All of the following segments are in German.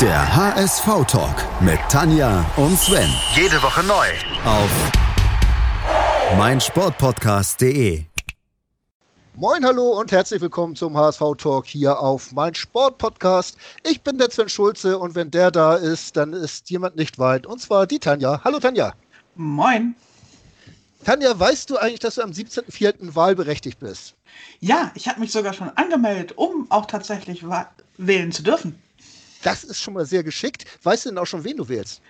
Der HSV-Talk mit Tanja und Sven. Jede Woche neu. Auf meinsportpodcast.de. Moin, hallo und herzlich willkommen zum HSV-Talk hier auf mein Sportpodcast. Ich bin der Sven Schulze und wenn der da ist, dann ist jemand nicht weit und zwar die Tanja. Hallo Tanja. Moin. Tanja, weißt du eigentlich, dass du am 17.04. wahlberechtigt bist? Ja, ich habe mich sogar schon angemeldet, um auch tatsächlich wählen zu dürfen. Das ist schon mal sehr geschickt. Weißt du denn auch schon, wen du wählst?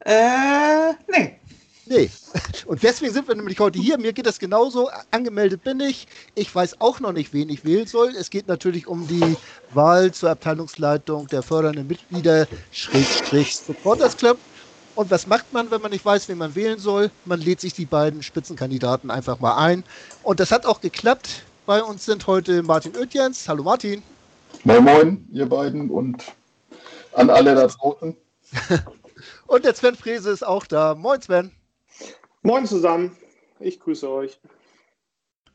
Äh, nee. Nee. Und deswegen sind wir nämlich heute hier. Mir geht das genauso. Angemeldet bin ich. Ich weiß auch noch nicht, wen ich wählen soll. Es geht natürlich um die Wahl zur Abteilungsleitung der fördernden Mitglieder, Schrägstrich Supporters Club. Und was macht man, wenn man nicht weiß, wen man wählen soll? Man lädt sich die beiden Spitzenkandidaten einfach mal ein. Und das hat auch geklappt. Bei uns sind heute Martin Oetjens. Hallo Martin. Moin Moin, ihr beiden und an alle da draußen. und der Sven Frese ist auch da. Moin Sven. Moin zusammen. Ich grüße euch.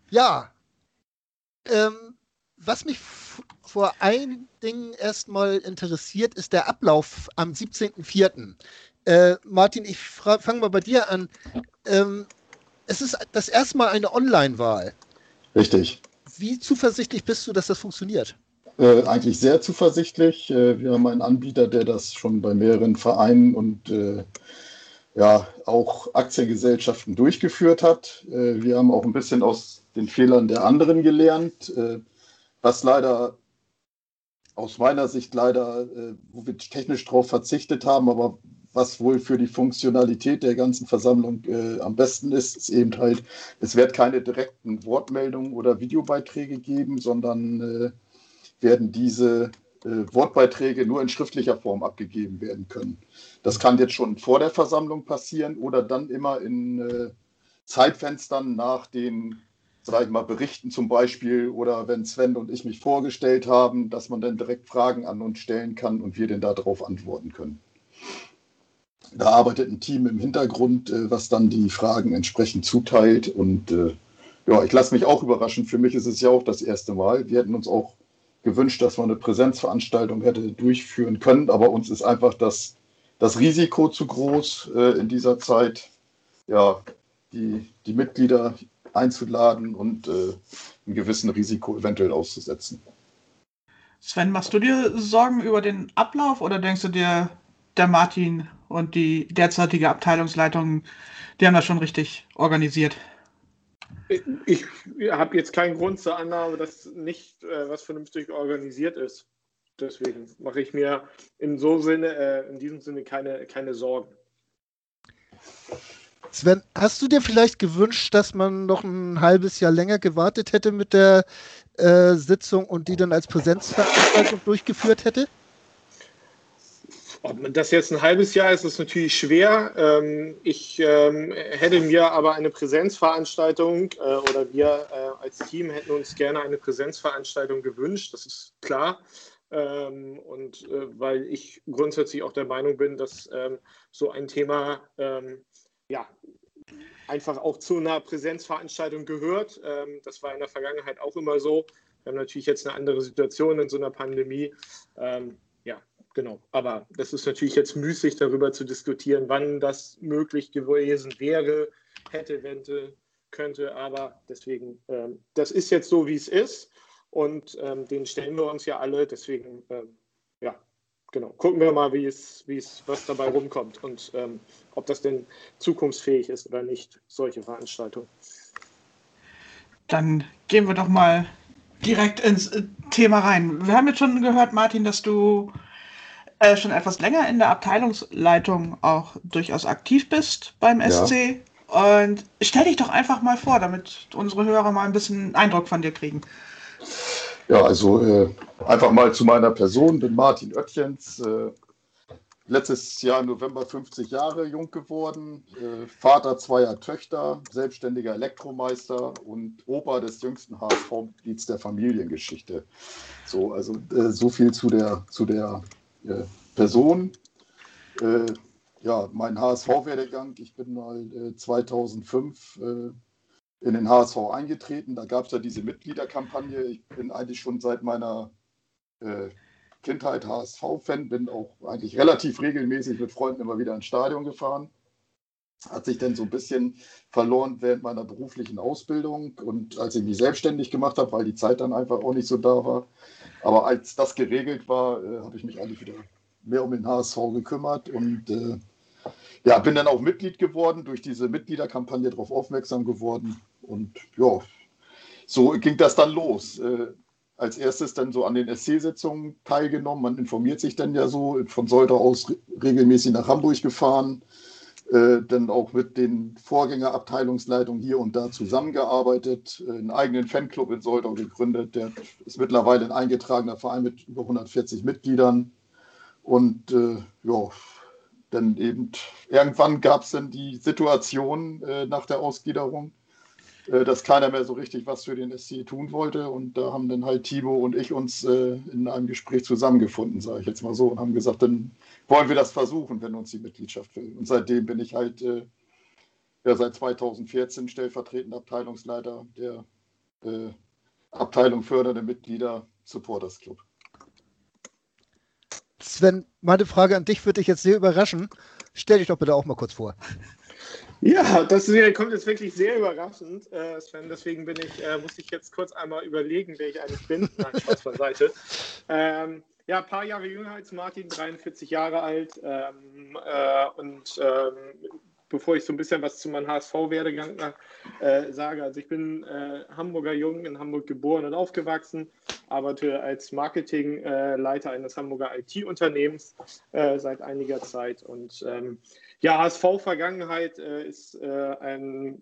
Ja. Ähm, was mich vor allen Dingen erstmal interessiert, ist der Ablauf am 17.04. Äh, Martin, ich fange mal bei dir an. Ähm, es ist das erste Mal eine Online-Wahl. Richtig. Wie zuversichtlich bist du, dass das funktioniert? Äh, eigentlich sehr zuversichtlich. Äh, wir haben einen Anbieter, der das schon bei mehreren Vereinen und äh, ja, auch Aktiengesellschaften durchgeführt hat. Äh, wir haben auch ein bisschen aus den Fehlern der anderen gelernt, äh, was leider aus meiner Sicht leider, wo wir technisch drauf verzichtet haben, aber was wohl für die Funktionalität der ganzen Versammlung äh, am besten ist, ist eben halt, es wird keine direkten Wortmeldungen oder Videobeiträge geben, sondern äh, werden diese äh, Wortbeiträge nur in schriftlicher Form abgegeben werden können. Das kann jetzt schon vor der Versammlung passieren oder dann immer in äh, Zeitfenstern nach den sage ich mal, Berichten zum Beispiel oder wenn Sven und ich mich vorgestellt haben, dass man dann direkt Fragen an uns stellen kann und wir dann darauf antworten können. Da arbeitet ein Team im Hintergrund, äh, was dann die Fragen entsprechend zuteilt. Und äh, ja, ich lasse mich auch überraschen. Für mich ist es ja auch das erste Mal. Wir hätten uns auch gewünscht, dass man eine Präsenzveranstaltung hätte durchführen können, aber uns ist einfach das, das Risiko zu groß äh, in dieser Zeit, ja, die, die Mitglieder einzuladen und äh, einem gewissen Risiko eventuell auszusetzen. Sven, machst du dir Sorgen über den Ablauf oder denkst du dir, der Martin und die derzeitige Abteilungsleitung, die haben das schon richtig organisiert. Ich habe jetzt keinen Grund zur Annahme, dass nicht äh, was vernünftig organisiert ist. Deswegen mache ich mir in so Sinne, äh, in diesem Sinne keine, keine Sorgen. Sven, hast du dir vielleicht gewünscht, dass man noch ein halbes Jahr länger gewartet hätte mit der äh, Sitzung und die dann als Präsenzveranstaltung durchgeführt hätte? Ob das jetzt ein halbes Jahr ist, ist natürlich schwer. Ähm, ich ähm, hätte mir aber eine Präsenzveranstaltung äh, oder wir äh, als Team hätten uns gerne eine Präsenzveranstaltung gewünscht, das ist klar. Ähm, und äh, weil ich grundsätzlich auch der Meinung bin, dass so ein Thema ja, einfach auch zu einer Präsenzveranstaltung gehört. das war in der Vergangenheit auch immer so. Wir haben natürlich jetzt eine andere Situation in so einer Pandemie genau. Aber das ist natürlich jetzt müßig, darüber zu diskutieren, wann das möglich gewesen wäre, hätte, wente, könnte. Aber deswegen, ähm, das ist jetzt so, wie es ist. Und ähm, den stellen wir uns ja alle. Deswegen, ähm, ja, genau. Gucken wir mal, wie es, wie es, was dabei rumkommt und ähm, ob das denn zukunftsfähig ist oder nicht, solche Veranstaltungen. Dann gehen wir doch mal direkt ins äh, Thema rein. Wir haben jetzt schon gehört, Martin, dass du äh, schon etwas länger in der Abteilungsleitung auch durchaus aktiv bist beim SC. Ja. Und stell dich doch einfach mal vor, damit unsere Hörer mal ein bisschen Eindruck von dir kriegen. Ja, also äh, einfach mal zu meiner Person. Bin Martin Oettjens, äh, letztes Jahr im November 50 Jahre jung geworden, äh, Vater zweier Töchter, selbstständiger Elektromeister und Opa des jüngsten HSV-Mitglieds der Familiengeschichte. So, also äh, so viel zu der, zu der Person. Äh, ja, mein HSV-Werdegang, ich bin mal 2005 äh, in den HSV eingetreten. Da gab es ja diese Mitgliederkampagne. Ich bin eigentlich schon seit meiner Kindheit HSV-Fan, bin auch eigentlich relativ regelmäßig mit Freunden immer wieder ins Stadion gefahren. Hat sich dann so ein bisschen verloren während meiner beruflichen Ausbildung und als ich mich selbstständig gemacht habe, weil die Zeit dann einfach auch nicht so da war. Aber als das geregelt war, äh, habe ich mich eigentlich wieder mehr um den HSV gekümmert und äh, ja, bin dann auch Mitglied geworden, durch diese Mitgliederkampagne darauf aufmerksam geworden. Und ja, so ging das dann los. Äh, als erstes dann so an den SC-Sitzungen teilgenommen. Man informiert sich dann ja so, von Soltau aus regelmäßig nach Hamburg gefahren, äh, dann auch mit den Vorgängerabteilungsleitungen hier und da zusammengearbeitet, äh, einen eigenen Fanclub in Soltau gegründet. Der ist mittlerweile ein eingetragener Verein mit über 140 Mitgliedern. Und äh, ja, dann eben irgendwann gab es dann die Situation äh, nach der Ausgliederung, dass keiner mehr so richtig was für den SC tun wollte. Und da haben dann halt Thibaut und ich uns äh, in einem Gespräch zusammengefunden, sage ich jetzt mal so, und haben gesagt, dann wollen wir das versuchen, wenn uns die Mitgliedschaft will. Und seitdem bin ich halt äh, ja, seit 2014 stellvertretender Abteilungsleiter der äh, Abteilung fördernde Mitglieder Supporters Club. Sven, meine Frage an dich würde dich jetzt sehr überraschen. Stell dich doch bitte auch mal kurz vor. Ja, das kommt jetzt wirklich sehr überraschend, äh, Sven. Deswegen bin ich, äh, muss ich jetzt kurz einmal überlegen, wer ich eigentlich bin. Nein, Spaß beiseite. Ähm, ja, ein paar Jahre jünger als Martin, 43 Jahre alt. Ähm, äh, und ähm, bevor ich so ein bisschen was zu meinem HSV-Werdegang äh, sage, also ich bin äh, Hamburger Jung, in Hamburg geboren und aufgewachsen, arbeite als Marketingleiter eines Hamburger IT-Unternehmens äh, seit einiger Zeit und ähm, ja, HSV-Vergangenheit äh, ist äh, ein,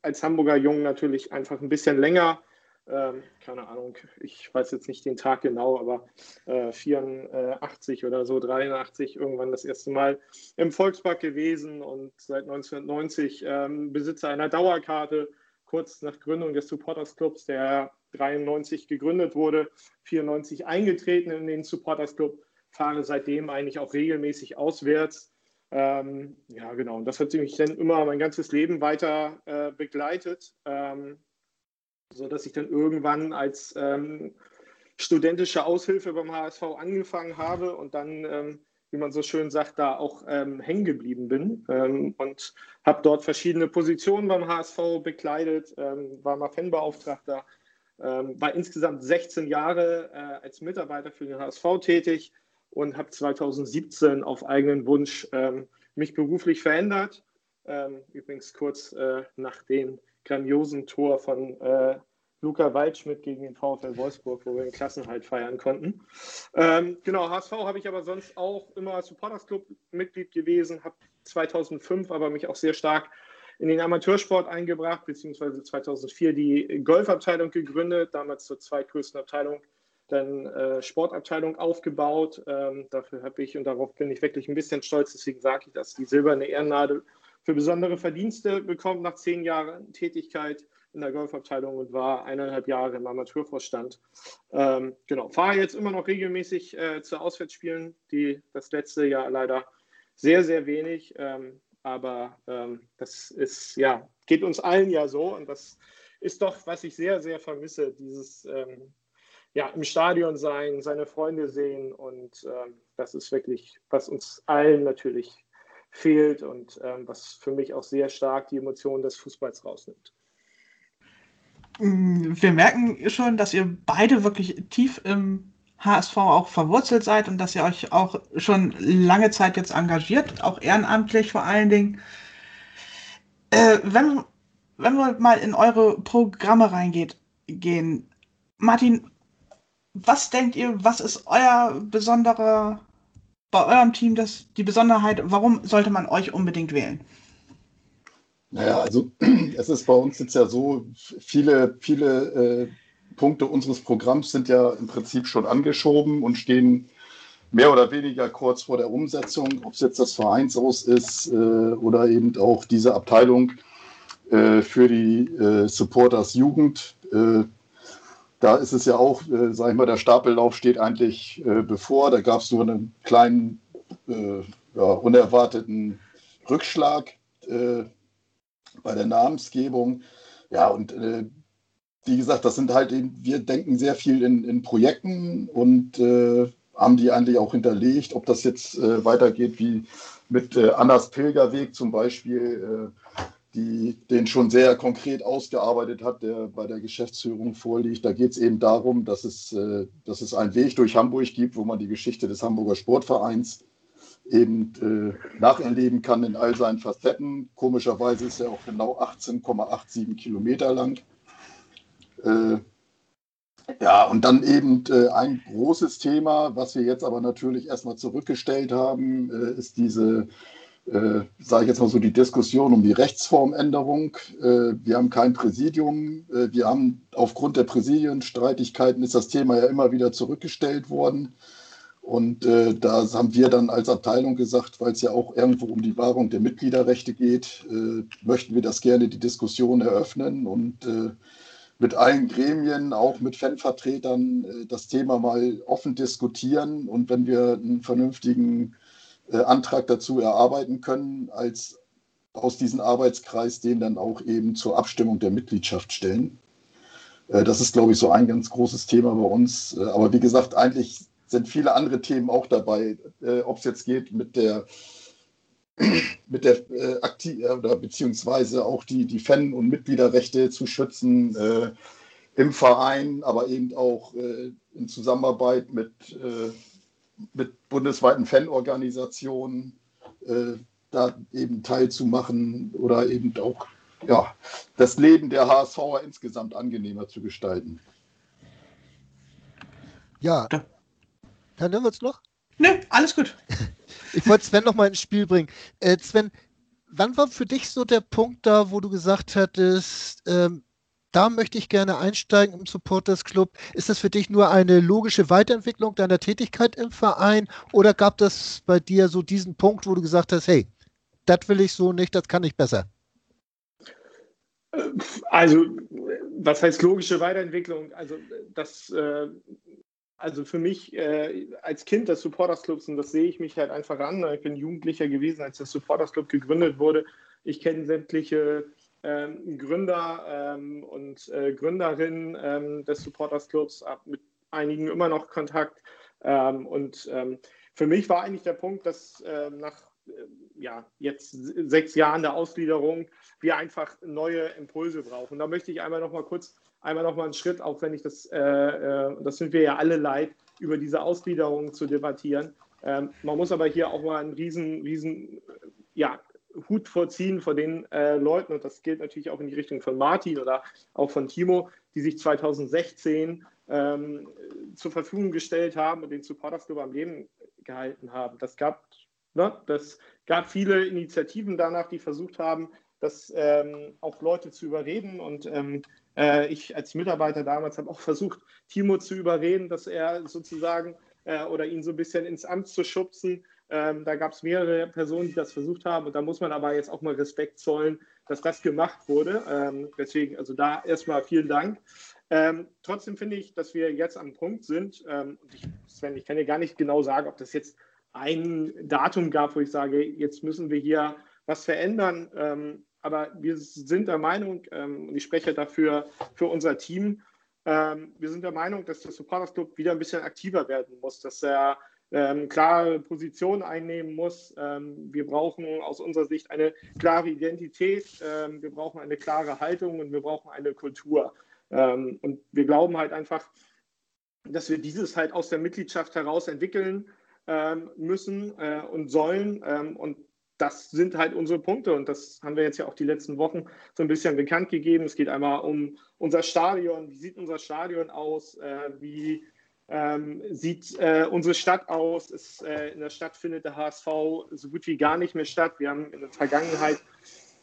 als Hamburger Jung natürlich einfach ein bisschen länger. Ähm, keine Ahnung, ich weiß jetzt nicht den Tag genau, aber äh, 84 oder so, 83 irgendwann das erste Mal im Volkspark gewesen und seit 1990 ähm, Besitzer einer Dauerkarte, kurz nach Gründung des Supporters Clubs, der 93 gegründet wurde, 94 eingetreten in den Supporters Club, fahre seitdem eigentlich auch regelmäßig auswärts ähm, ja, genau. Und das hat mich dann immer mein ganzes Leben weiter äh, begleitet, ähm, sodass ich dann irgendwann als ähm, studentische Aushilfe beim HSV angefangen habe und dann, ähm, wie man so schön sagt, da auch ähm, hängen geblieben bin ähm, und habe dort verschiedene Positionen beim HSV bekleidet, war mal Fanbeauftragter, war insgesamt 16 Jahre äh, als Mitarbeiter für den HSV tätig und habe 2017 auf eigenen Wunsch ähm, mich beruflich verändert. Ähm, übrigens kurz äh, nach dem grandiosen Tor von äh, Luca Waldschmidt gegen den VfL Wolfsburg, wo wir den Klassenhalt feiern konnten. Ähm, genau, HSV habe ich aber sonst auch immer Supporters Club Mitglied gewesen, habe 2005 aber mich auch sehr stark in den Amateursport eingebracht, beziehungsweise 2004 die Golfabteilung gegründet, damals zur zweitgrößten Abteilung dann äh, Sportabteilung aufgebaut. Ähm, dafür habe ich, und darauf bin ich wirklich ein bisschen stolz, deswegen sage ich das, die silberne Ehrennadel für besondere Verdienste bekommen nach zehn Jahren Tätigkeit in der Golfabteilung und war eineinhalb Jahre im Amateurvorstand. Ähm, genau, fahre jetzt immer noch regelmäßig äh, zu Auswärtsspielen, die das letzte Jahr leider sehr, sehr wenig. Ähm, aber ähm, das ist, ja, geht uns allen ja so und das ist doch, was ich sehr, sehr vermisse, dieses ähm, ja, im Stadion sein, seine Freunde sehen und ähm, das ist wirklich, was uns allen natürlich fehlt und ähm, was für mich auch sehr stark die Emotionen des Fußballs rausnimmt. Mm, wir merken schon, dass ihr beide wirklich tief im HSV auch verwurzelt seid und dass ihr euch auch schon lange Zeit jetzt engagiert, auch ehrenamtlich vor allen Dingen. Äh, wenn, wenn wir mal in eure Programme reingehen, gehen, Martin, was denkt ihr, was ist euer besonderer, bei eurem Team das, die Besonderheit, warum sollte man euch unbedingt wählen? Naja, also es ist bei uns jetzt ja so, viele, viele äh, Punkte unseres Programms sind ja im Prinzip schon angeschoben und stehen mehr oder weniger kurz vor der Umsetzung, ob es jetzt das Vereinshaus ist äh, oder eben auch diese Abteilung äh, für die äh, Supporters Jugend. Da ist es ja auch, äh, sag ich mal, der Stapellauf steht eigentlich äh, bevor. Da gab es nur einen kleinen, äh, ja, unerwarteten Rückschlag äh, bei der Namensgebung. Ja, und äh, wie gesagt, das sind halt eben, wir denken sehr viel in, in Projekten und äh, haben die eigentlich auch hinterlegt, ob das jetzt äh, weitergeht wie mit Annas Pilgerweg zum Beispiel, die den schon sehr konkret ausgearbeitet hat, der bei der Geschäftsführung vorliegt. Da geht es eben darum, dass es, äh, dass es einen Weg durch Hamburg gibt, wo man die Geschichte des Hamburger Sportvereins eben äh, nacherleben kann in all seinen Facetten. Komischerweise ist er auch genau 18,87 Kilometer lang. Äh, ja, und dann eben äh, ein großes Thema, was wir jetzt aber natürlich erstmal zurückgestellt haben, äh, ist diese, äh, sage ich jetzt mal so, die Diskussion um die Rechtsformänderung. Äh, wir haben kein Präsidium. wir haben aufgrund der Präsidienstreitigkeiten ist das Thema ja immer wieder zurückgestellt worden. Und äh, da haben wir dann als Abteilung gesagt, weil es ja auch irgendwo um die Wahrung der Mitgliederrechte geht, äh, möchten wir das gerne die Diskussion eröffnen und äh, mit allen Gremien, auch mit Fanvertretern, äh, das Thema mal offen diskutieren. Und wenn wir einen vernünftigen äh, Antrag dazu erarbeiten können, als aus diesem Arbeitskreis den dann auch eben zur Abstimmung der Mitgliedschaft stellen. Äh, das ist, glaube ich, so ein ganz großes Thema bei uns. Aber wie gesagt, eigentlich sind viele andere Themen auch dabei, äh, ob es jetzt geht mit der mit der äh, äh, oder beziehungsweise auch die, die Fan- und Mitgliederrechte zu schützen äh, im Verein, aber eben auch äh, in Zusammenarbeit mit, äh, mit bundesweiten Fanorganisationen äh, da eben teilzumachen oder eben auch ja, das Leben der HSVer insgesamt angenehmer zu gestalten. Ja, dann hören wir uns noch? Ne, alles gut. ich wollte Sven noch mal ins Spiel bringen. Äh, Sven, wann war für dich so der Punkt da, wo du gesagt hattest, ähm, da möchte ich gerne einsteigen im Supporters Club. Ist das für dich nur eine logische Weiterentwicklung deiner Tätigkeit im Verein oder gab das bei dir so diesen Punkt, wo du gesagt hast, hey, das will ich so nicht, das kann ich besser? Also, was heißt logische Weiterentwicklung? Also, das äh, also für mich äh, als Kind des Supporters Clubs, und das sehe ich mich halt einfach an, ich bin Jugendlicher gewesen, als der Supporters Club gegründet wurde. Ich kenne sämtliche Gründer ähm, und äh, Gründerinnen ähm, des Supporters Clubs, mit einigen immer noch Kontakt. Ähm, und ähm, für mich war eigentlich der Punkt, dass ähm, nach äh, ja, jetzt sechs Jahren der Ausgliederung wir einfach neue Impulse brauchen. Da möchte ich einmal noch mal kurz einmal noch mal einen Schritt, auch wenn ich das, äh, äh, das sind wir ja alle leid, über diese Ausgliederung zu debattieren. Ähm, man muss aber hier auch mal einen riesen, riesen ja, Hut vorziehen vor den äh, Leuten, und das gilt natürlich auch in die Richtung von Martin oder auch von Timo, die sich 2016 ähm, zur Verfügung gestellt haben und den Supporters Club am Leben gehalten haben. Das gab, ne, das gab viele Initiativen danach, die versucht haben, das ähm, auch Leute zu überreden und ähm, äh, ich als Mitarbeiter damals habe auch versucht, Timo zu überreden, dass er sozusagen äh, oder ihn so ein bisschen ins Amt zu schubsen. Ähm, da gab es mehrere Personen, die das versucht haben. Und da muss man aber jetzt auch mal Respekt zollen, dass das gemacht wurde. Ähm, deswegen, also da erstmal vielen Dank. Ähm, trotzdem finde ich, dass wir jetzt am Punkt sind. Ähm, ich, Sven, ich kann dir gar nicht genau sagen, ob das jetzt ein Datum gab, wo ich sage, jetzt müssen wir hier was verändern. Ähm, aber wir sind der Meinung, ähm, und ich spreche dafür für unser Team, ähm, wir sind der Meinung, dass der Supporters Club wieder ein bisschen aktiver werden muss, dass er ähm, klare Positionen einnehmen muss. Ähm, wir brauchen aus unserer Sicht eine klare Identität, ähm, wir brauchen eine klare Haltung und wir brauchen eine Kultur. Ähm, und wir glauben halt einfach, dass wir dieses halt aus der Mitgliedschaft heraus entwickeln müssen äh, und sollen. und das sind halt unsere Punkte und das haben wir jetzt ja auch die letzten Wochen so ein bisschen bekannt gegeben. Es geht einmal um unser Stadion. Wie sieht unser Stadion aus? Äh, wie ähm, sieht äh, unsere Stadt aus? Ist, äh, in der Stadt findet der HSV so gut wie gar nicht mehr statt. Wir haben in der Vergangenheit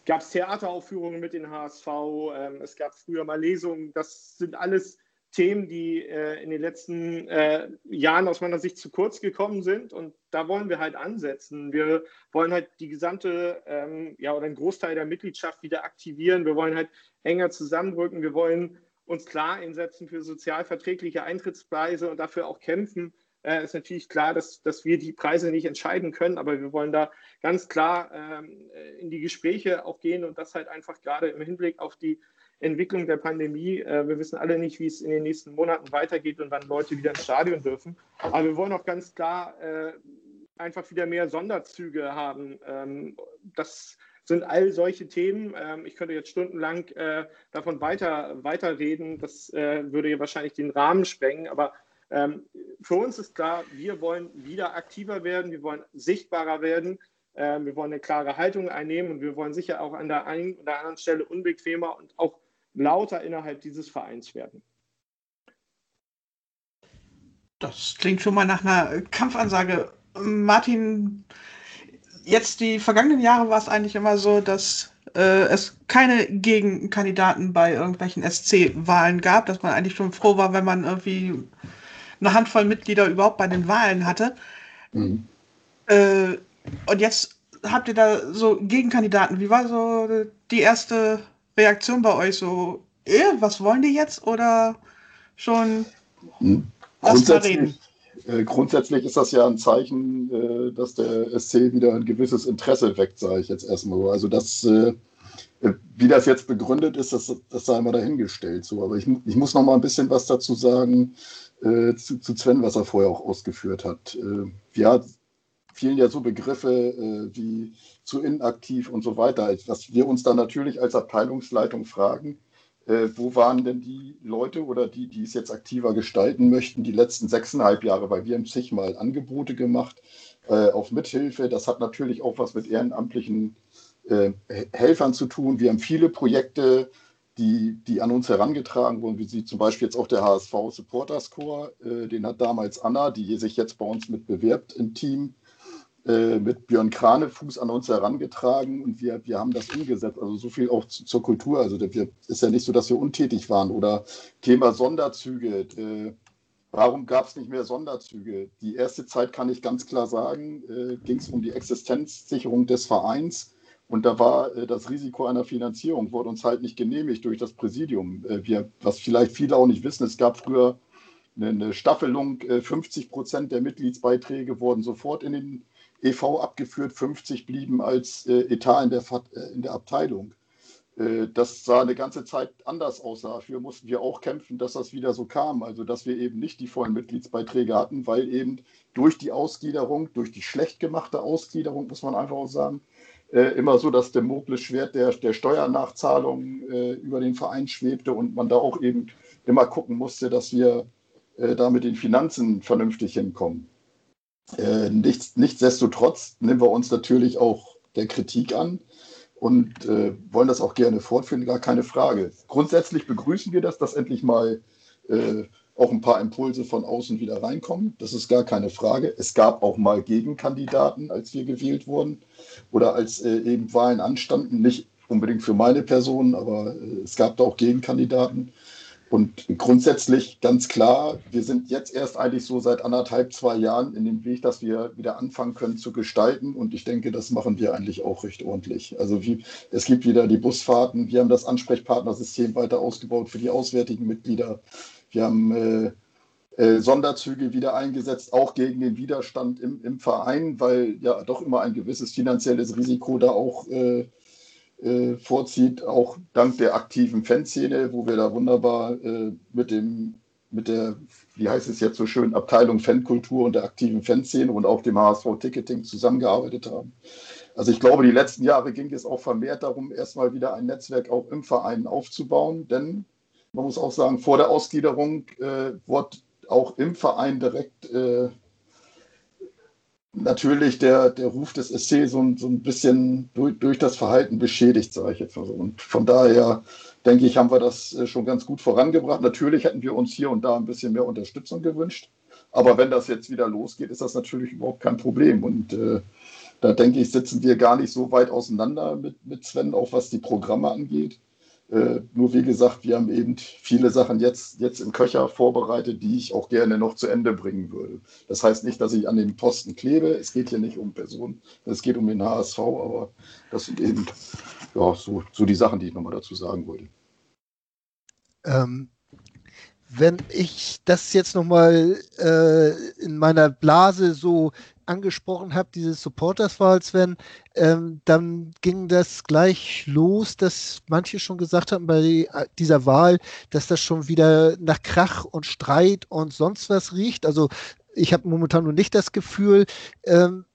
gab es Theateraufführungen mit den HSV. Ähm, es gab früher mal Lesungen. Das sind alles Themen, die äh, in den letzten äh, Jahren aus meiner Sicht zu kurz gekommen sind. Und da wollen wir halt ansetzen. Wir wollen halt die gesamte, ähm, ja, oder einen Großteil der Mitgliedschaft wieder aktivieren. Wir wollen halt enger zusammenrücken. Wir wollen uns klar einsetzen für sozialverträgliche Eintrittspreise und dafür auch kämpfen. Äh, ist natürlich klar, dass, dass wir die Preise nicht entscheiden können, aber wir wollen da ganz klar ähm, in die Gespräche auch gehen und das halt einfach gerade im Hinblick auf die Entwicklung der Pandemie. Äh, wir wissen alle nicht, wie es in den nächsten Monaten weitergeht und wann Leute wieder ins Stadion dürfen. Aber wir wollen auch ganz klar äh, einfach wieder mehr Sonderzüge haben. Ähm, das sind all solche Themen. Ähm, ich könnte jetzt stundenlang äh, davon weiter, weiter reden. Das äh, würde ja wahrscheinlich den Rahmen sprengen. Aber ähm, für uns ist klar, wir wollen wieder aktiver werden, wir wollen sichtbarer werden. Ähm, wir wollen eine klare Haltung einnehmen und wir wollen sicher auch an der einen oder anderen Stelle unbequemer und auch lauter innerhalb dieses Vereins werden. Das klingt schon mal nach einer Kampfansage. Martin, jetzt die vergangenen Jahre war es eigentlich immer so, dass äh, es keine Gegenkandidaten bei irgendwelchen SC-Wahlen gab, dass man eigentlich schon froh war, wenn man irgendwie eine Handvoll Mitglieder überhaupt bei den Wahlen hatte. Mhm. Äh, und jetzt habt ihr da so Gegenkandidaten. Wie war so die erste Reaktion bei euch? So, eh, was wollen die jetzt? Oder schon hm. grundsätzlich, äh, grundsätzlich ist das ja ein Zeichen, äh, dass der SC wieder ein gewisses Interesse weckt, sage ich jetzt erstmal so. Also das, äh, wie das jetzt begründet ist, das, das sei mal dahingestellt. So. Aber ich, ich muss noch mal ein bisschen was dazu sagen äh, zu, zu Sven, was er vorher auch ausgeführt hat. Äh, ja, fielen ja so Begriffe wie zu inaktiv und so weiter, was wir uns dann natürlich als Abteilungsleitung fragen, äh, wo waren denn die Leute oder die, die es jetzt aktiver gestalten möchten, die letzten sechseinhalb Jahre, weil wir haben zigmal Angebote gemacht äh, auf Mithilfe. Das hat natürlich auch was mit ehrenamtlichen äh, Helfern zu tun. Wir haben viele Projekte, die, die an uns herangetragen wurden, wie sie zum Beispiel jetzt auch der HSV Supporters Corps, äh, den hat damals Anna, die sich jetzt bei uns mit bewirbt im Team, äh, mit Björn Kranefuß an uns herangetragen und wir, wir haben das umgesetzt. Also so viel auch zu, zur Kultur. Also es ist ja nicht so, dass wir untätig waren. Oder Thema Sonderzüge. Äh, warum gab es nicht mehr Sonderzüge? Die erste Zeit kann ich ganz klar sagen, äh, ging es um die Existenzsicherung des Vereins. Und da war äh, das Risiko einer Finanzierung, wurde uns halt nicht genehmigt durch das Präsidium. Äh, wir, was vielleicht viele auch nicht wissen, es gab früher eine, eine Staffelung, 50 Prozent der Mitgliedsbeiträge wurden sofort in den EV abgeführt, 50 blieben als äh, Etat in der, äh, in der Abteilung. Äh, das sah eine ganze Zeit anders aus. Dafür mussten wir auch kämpfen, dass das wieder so kam. Also, dass wir eben nicht die vollen Mitgliedsbeiträge hatten, weil eben durch die Ausgliederung, durch die schlecht gemachte Ausgliederung, muss man einfach auch sagen, äh, immer so das Damoklesschwert der, der Steuernachzahlung äh, über den Verein schwebte und man da auch eben immer gucken musste, dass wir äh, da mit den Finanzen vernünftig hinkommen. Äh, nichts, nichtsdestotrotz nehmen wir uns natürlich auch der Kritik an und äh, wollen das auch gerne fortführen, gar keine Frage. Grundsätzlich begrüßen wir das, dass endlich mal äh, auch ein paar Impulse von außen wieder reinkommen. Das ist gar keine Frage. Es gab auch mal Gegenkandidaten, als wir gewählt wurden oder als äh, eben Wahlen anstanden. Nicht unbedingt für meine Person, aber äh, es gab da auch Gegenkandidaten. Und grundsätzlich ganz klar, wir sind jetzt erst eigentlich so seit anderthalb, zwei Jahren in dem Weg, dass wir wieder anfangen können zu gestalten. Und ich denke, das machen wir eigentlich auch recht ordentlich. Also wie, es gibt wieder die Busfahrten. Wir haben das Ansprechpartnersystem weiter ausgebaut für die auswärtigen Mitglieder. Wir haben äh, äh, Sonderzüge wieder eingesetzt, auch gegen den Widerstand im, im, Verein, weil ja doch immer ein gewisses finanzielles Risiko da auch äh, äh, vorzieht, auch dank der aktiven Fanszene, wo wir da wunderbar äh, mit dem, mit der, wie heißt es jetzt so schön, Abteilung Fankultur und der aktiven Fanszene und auch dem HSV Ticketing zusammengearbeitet haben. Also ich glaube, die letzten Jahre ging es auch vermehrt darum, erstmal wieder ein Netzwerk auch im Verein aufzubauen, denn man muss auch sagen, vor der Ausgliederung äh, wurde auch im Verein direkt äh, natürlich der, der Ruf des SC so, so ein bisschen durch, durch das Verhalten beschädigt, sage ich jetzt mal so. Und von daher denke ich, haben wir das äh, schon ganz gut vorangebracht. Natürlich hätten wir uns hier und da ein bisschen mehr Unterstützung gewünscht. Aber wenn das jetzt wieder losgeht, ist das natürlich überhaupt kein Problem. Und äh, da denke ich, sitzen wir gar nicht so weit auseinander mit, mit Sven, auch was die Programme angeht. Äh, nur wie gesagt, wir haben eben viele Sachen jetzt, jetzt im Köcher vorbereitet, die ich auch gerne noch zu Ende bringen würde. Das heißt nicht, dass ich an den Posten klebe. Es geht hier nicht um Personen, es geht um den HSV, aber das sind eben ja, so, so die Sachen, die ich nochmal dazu sagen wollte. Ähm, wenn ich das jetzt nochmal äh, in meiner Blase so angesprochen habt, diese Supporterswahl, Sven, ähm, dann ging das gleich los, dass manche schon gesagt haben bei dieser Wahl, dass das schon wieder nach Krach und Streit und sonst was riecht. Also ich habe momentan noch nicht das Gefühl, ähm,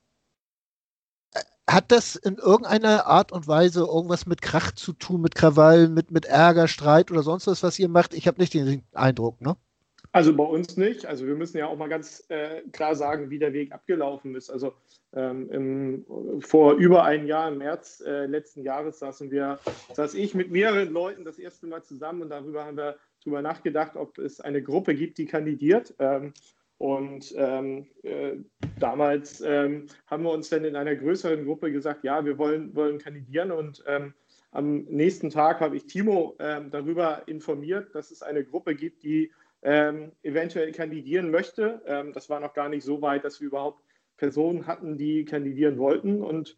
hat das in irgendeiner Art und Weise irgendwas mit Krach zu tun, mit Krawall, mit, mit Ärger, Streit oder sonst was, was ihr macht? Ich habe nicht den Eindruck, ne? Also bei uns nicht. Also wir müssen ja auch mal ganz äh, klar sagen, wie der Weg abgelaufen ist. Also ähm, im, vor über einem Jahr, im März äh, letzten Jahres, saßen wir, saß ich mit mehreren Leuten das erste Mal zusammen und darüber haben wir darüber nachgedacht, ob es eine Gruppe gibt, die kandidiert. Ähm, und ähm, äh, damals ähm, haben wir uns dann in einer größeren Gruppe gesagt, ja, wir wollen, wollen kandidieren. Und ähm, am nächsten Tag habe ich Timo ähm, darüber informiert, dass es eine Gruppe gibt, die ähm, eventuell kandidieren möchte. Ähm, das war noch gar nicht so weit, dass wir überhaupt Personen hatten, die kandidieren wollten. Und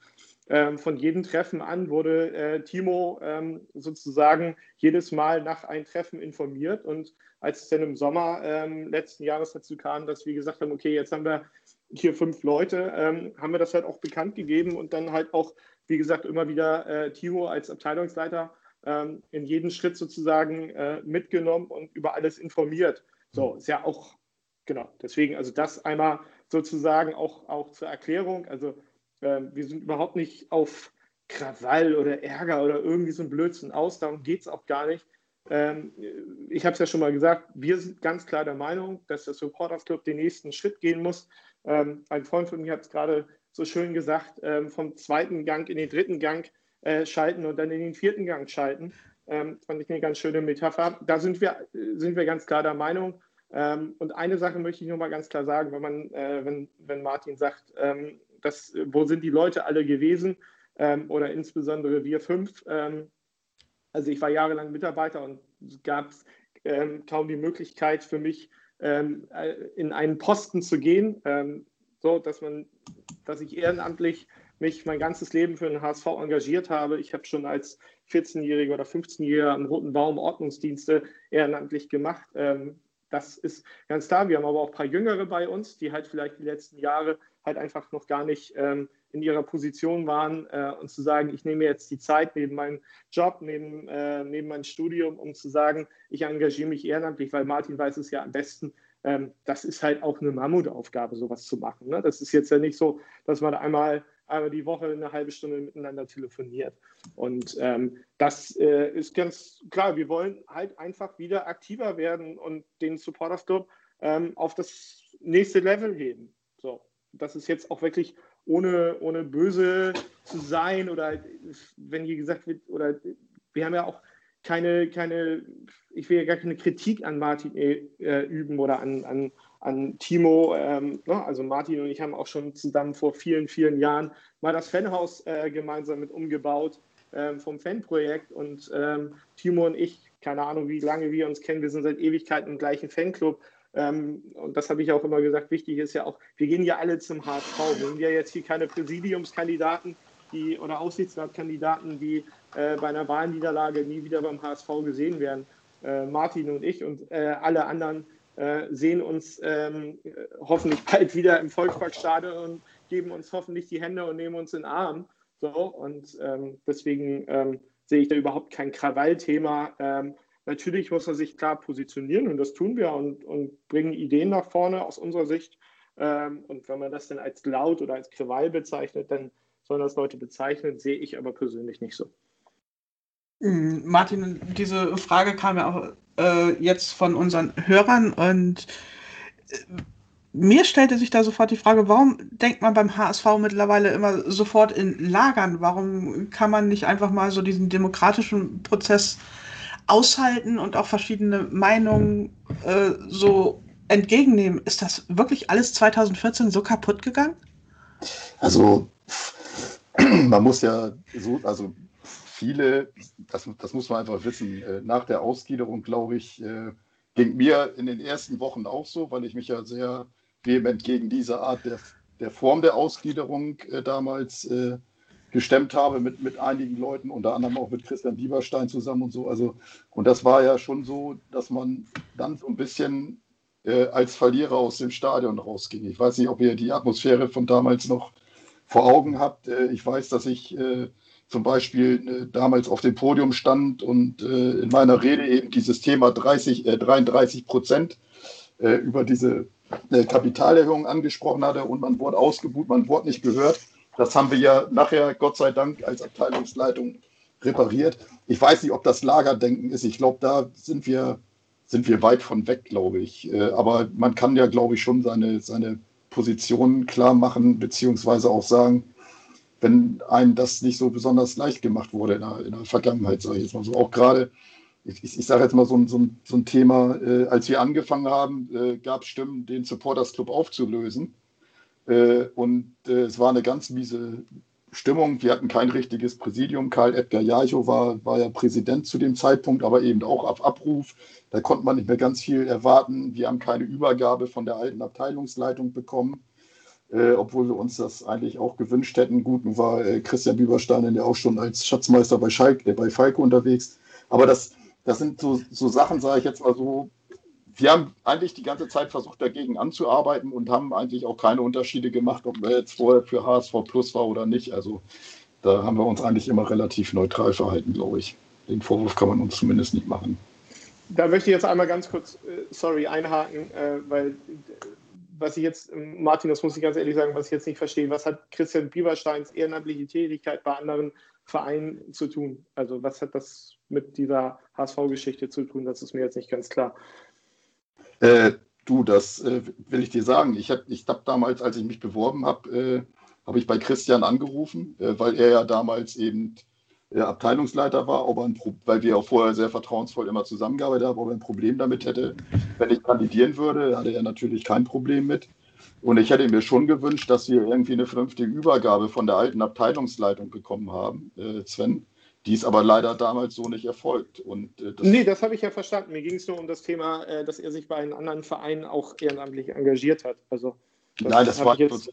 von jedem Treffen an wurde äh, Timo sozusagen jedes Mal nach einem Treffen informiert. Und als es dann im Sommer ähm, letzten Jahres dazu kam, dass wir gesagt haben, okay, jetzt haben wir hier fünf Leute, ähm, haben wir das halt auch bekannt gegeben und dann halt auch, wie gesagt, immer wieder äh, Timo als Abteilungsleiter ähm, in jeden Schritt sozusagen äh, mitgenommen und über alles informiert. So, ist ja auch, genau, deswegen, also das einmal sozusagen auch, auch zur Erklärung. Also äh, wir sind überhaupt nicht auf Krawall oder Ärger oder irgendwie so ein Blödsinn aus, darum geht es auch gar nicht. Ähm, ich habe es ja schon mal gesagt, wir sind ganz klar der Meinung, dass der Supporters Club den nächsten Schritt gehen muss. Ähm, ein Freund von mir hat es gerade so schön gesagt, ähm, vom zweiten Gang in den dritten Gang äh, schalten und dann in den vierten Gang schalten. Ähm, fand ich eine ganz schöne Metapher. Da sind wir, sind wir ganz klar der Meinung. Ähm, und eine Sache möchte ich noch mal ganz klar sagen, wenn, man, äh, wenn, wenn Martin sagt, ähm, dass, wo sind die Leute alle gewesen oder insbesondere wir fünf, also ich war jahrelang Mitarbeiter und es gab ähm, kaum die Möglichkeit für mich, ähm, äh, in einen Posten zu gehen, ähm, so dass man, dass ich ehrenamtlich mich mein ganzes Leben für den HSV engagiert habe. Ich habe schon als 14-Jähriger oder 15-Jähriger am Roten Baum Ordnungsdienste ehrenamtlich gemacht. Ähm, das ist ganz klar. Wir haben aber auch ein paar Jüngere bei uns, die halt vielleicht die letzten Jahre halt einfach noch gar nicht ähm, in ihrer Position waren äh, und zu sagen, ich nehme jetzt die Zeit neben meinem Job, neben, äh, neben meinem Studium, um zu sagen, ich engagiere mich ehrenamtlich, weil Martin weiß es ja am besten. Ähm, das ist halt auch eine Mammutaufgabe, sowas zu machen. Ne? Das ist jetzt ja nicht so, dass man einmal, einmal die Woche eine halbe Stunde miteinander telefoniert. Und ähm, das äh, ist ganz klar, wir wollen halt einfach wieder aktiver werden und den Supporters Club ähm, auf das nächste Level heben. So, das ist jetzt auch wirklich ohne, ohne böse zu sein oder wenn hier gesagt wird, oder wir haben ja auch keine, keine ich will ja gar keine Kritik an Martin äh, üben oder an, an, an Timo. Ähm, ne? Also Martin und ich haben auch schon zusammen vor vielen, vielen Jahren mal das Fanhaus äh, gemeinsam mit umgebaut ähm, vom Fanprojekt und ähm, Timo und ich, keine Ahnung, wie lange wir uns kennen, wir sind seit Ewigkeiten im gleichen Fanclub ähm, und das habe ich auch immer gesagt, wichtig ist ja auch, wir gehen ja alle zum HSV. Wir sind ja jetzt hier keine Präsidiumskandidaten die, oder Aussichtsratkandidaten, die äh, bei einer Wahlniederlage nie wieder beim HSV gesehen werden. Äh, Martin und ich und äh, alle anderen sehen uns ähm, hoffentlich bald wieder im Volksparkstadion und geben uns hoffentlich die Hände und nehmen uns in den Arm. So, und ähm, deswegen ähm, sehe ich da überhaupt kein Krawallthema. Ähm, Natürlich muss er sich klar positionieren und das tun wir und, und bringen Ideen nach vorne aus unserer Sicht. Ähm, und wenn man das dann als laut oder als Krawall bezeichnet, dann sollen das Leute bezeichnen, sehe ich aber persönlich nicht so. Hm, Martin, diese Frage kam ja auch äh, jetzt von unseren Hörern und äh, mir stellte sich da sofort die Frage, warum denkt man beim HSV mittlerweile immer sofort in Lagern? Warum kann man nicht einfach mal so diesen demokratischen Prozess aushalten und auch verschiedene Meinungen äh, so entgegennehmen. Ist das wirklich alles 2014 so kaputt gegangen? Also man muss ja so, also viele, das, das muss man einfach wissen, äh, nach der Ausgliederung, glaube ich, äh, ging mir in den ersten Wochen auch so, weil ich mich ja sehr vehement gegen diese Art der, der Form der Ausgliederung äh, damals gestemmt habe mit, mit einigen Leuten, unter anderem auch mit Christian Bieberstein zusammen und so. Also, und das war ja schon so, dass man dann so ein bisschen äh, als Verlierer aus dem Stadion rausging. Ich weiß nicht, ob ihr die Atmosphäre von damals noch vor Augen habt. Äh, ich weiß, dass ich äh, zum Beispiel äh, damals auf dem Podium stand und äh, in meiner Rede eben dieses Thema 30, 33 Prozent über diese Kapitalerhöhung angesprochen hatte und man wurde ausgebucht, man wurde nicht gehört. Das haben wir ja nachher, Gott sei Dank, als Abteilungsleitung repariert. Ich weiß nicht, ob das Lagerdenken ist. Ich glaube, da sind wir, sind wir weit von weg, glaube ich. Äh, aber man kann ja, glaube ich, schon seine, seine Positionen klar machen, beziehungsweise auch sagen, wenn einem das nicht so besonders leicht gemacht wurde in der, in der Vergangenheit, sage ich jetzt mal so. Auch gerade, ich, ich sage jetzt mal so, so, so ein Thema, äh, als wir angefangen haben, äh, gab es Stimmen, den Supporters Club aufzulösen. Äh, und äh, es war eine ganz miese Stimmung. Wir hatten kein richtiges Präsidium. Karl Edgar Jacho war, war ja Präsident zu dem Zeitpunkt, aber eben auch auf Abruf. Da konnte man nicht mehr ganz viel erwarten. Wir haben keine Übergabe von der alten Abteilungsleitung bekommen, äh, obwohl wir uns das eigentlich auch gewünscht hätten. Gut, nun war äh, Christian Bieberstein ja auch schon als Schatzmeister bei, Schalke, äh, bei Falke unterwegs. Aber das, das sind so, so Sachen, sage ich jetzt mal so, wir haben eigentlich die ganze Zeit versucht, dagegen anzuarbeiten und haben eigentlich auch keine Unterschiede gemacht, ob er jetzt vorher für HSV Plus war oder nicht. Also da haben wir uns eigentlich immer relativ neutral verhalten, glaube ich. Den Vorwurf kann man uns zumindest nicht machen. Da möchte ich jetzt einmal ganz kurz, äh, sorry, einhaken, äh, weil was ich jetzt, Martin, das muss ich ganz ehrlich sagen, was ich jetzt nicht verstehe, was hat Christian Biebersteins ehrenamtliche Tätigkeit bei anderen Vereinen zu tun? Also was hat das mit dieser HSV-Geschichte zu tun? Das ist mir jetzt nicht ganz klar. Äh, du, das äh, will ich dir sagen. Ich habe ich hab damals, als ich mich beworben habe, äh, habe ich bei Christian angerufen, äh, weil er ja damals eben Abteilungsleiter war, ob ein weil wir auch vorher sehr vertrauensvoll immer zusammengearbeitet haben, ob er ein Problem damit hätte, wenn ich kandidieren würde, hatte er natürlich kein Problem mit. Und ich hätte mir schon gewünscht, dass wir irgendwie eine vernünftige Übergabe von der alten Abteilungsleitung bekommen haben, äh, Sven. Die ist aber leider damals so nicht erfolgt. Und, äh, das nee, das habe ich ja verstanden. Mir ging es nur um das Thema, äh, dass er sich bei einem anderen Verein auch ehrenamtlich engagiert hat. Also, das Nein, das war jetzt.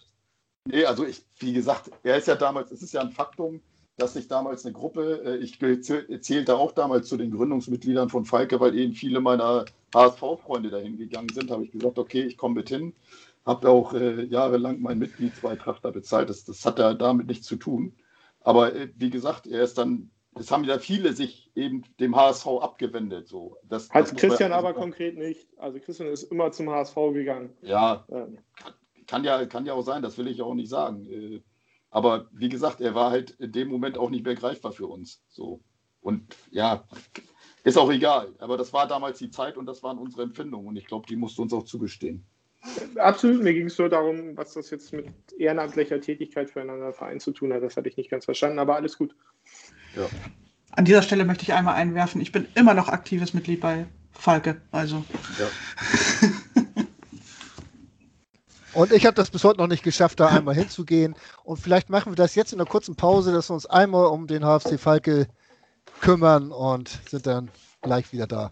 Nee, also ich, wie gesagt, er ist ja damals, es ist ja ein Faktum, dass sich damals eine Gruppe, äh, ich zählte auch damals zu den Gründungsmitgliedern von Falke, weil eben viele meiner HSV-Freunde dahin gegangen sind, habe ich gesagt, okay, ich komme mit hin. Habe auch äh, jahrelang meinen Mitgliedsbeitrag da bezahlt. Das, das hat ja damit nichts zu tun. Aber äh, wie gesagt, er ist dann es haben ja viele sich eben dem HSV abgewendet. So. Das, Hat das Christian aber konkret nicht. Also Christian ist immer zum HSV gegangen. Ja, ähm. kann, ja, kann ja auch sein, das will ich auch nicht sagen. Äh, aber wie gesagt, er war halt in dem Moment auch nicht mehr greifbar für uns. So. Und ja, ist auch egal. Aber das war damals die Zeit und das waren unsere Empfindungen. Und ich glaube, die musste uns auch zugestehen. Absolut, mir ging es nur darum, was das jetzt mit ehrenamtlicher Tätigkeit für einen Verein zu tun hat. Das hatte ich nicht ganz verstanden, aber alles gut. Ja. An dieser Stelle möchte ich einmal einwerfen, ich bin immer noch aktives Mitglied bei Falke. Also. Ja. Und ich habe das bis heute noch nicht geschafft, da einmal hinzugehen. Und vielleicht machen wir das jetzt in einer kurzen Pause, dass wir uns einmal um den HFC Falke kümmern und sind dann gleich wieder da.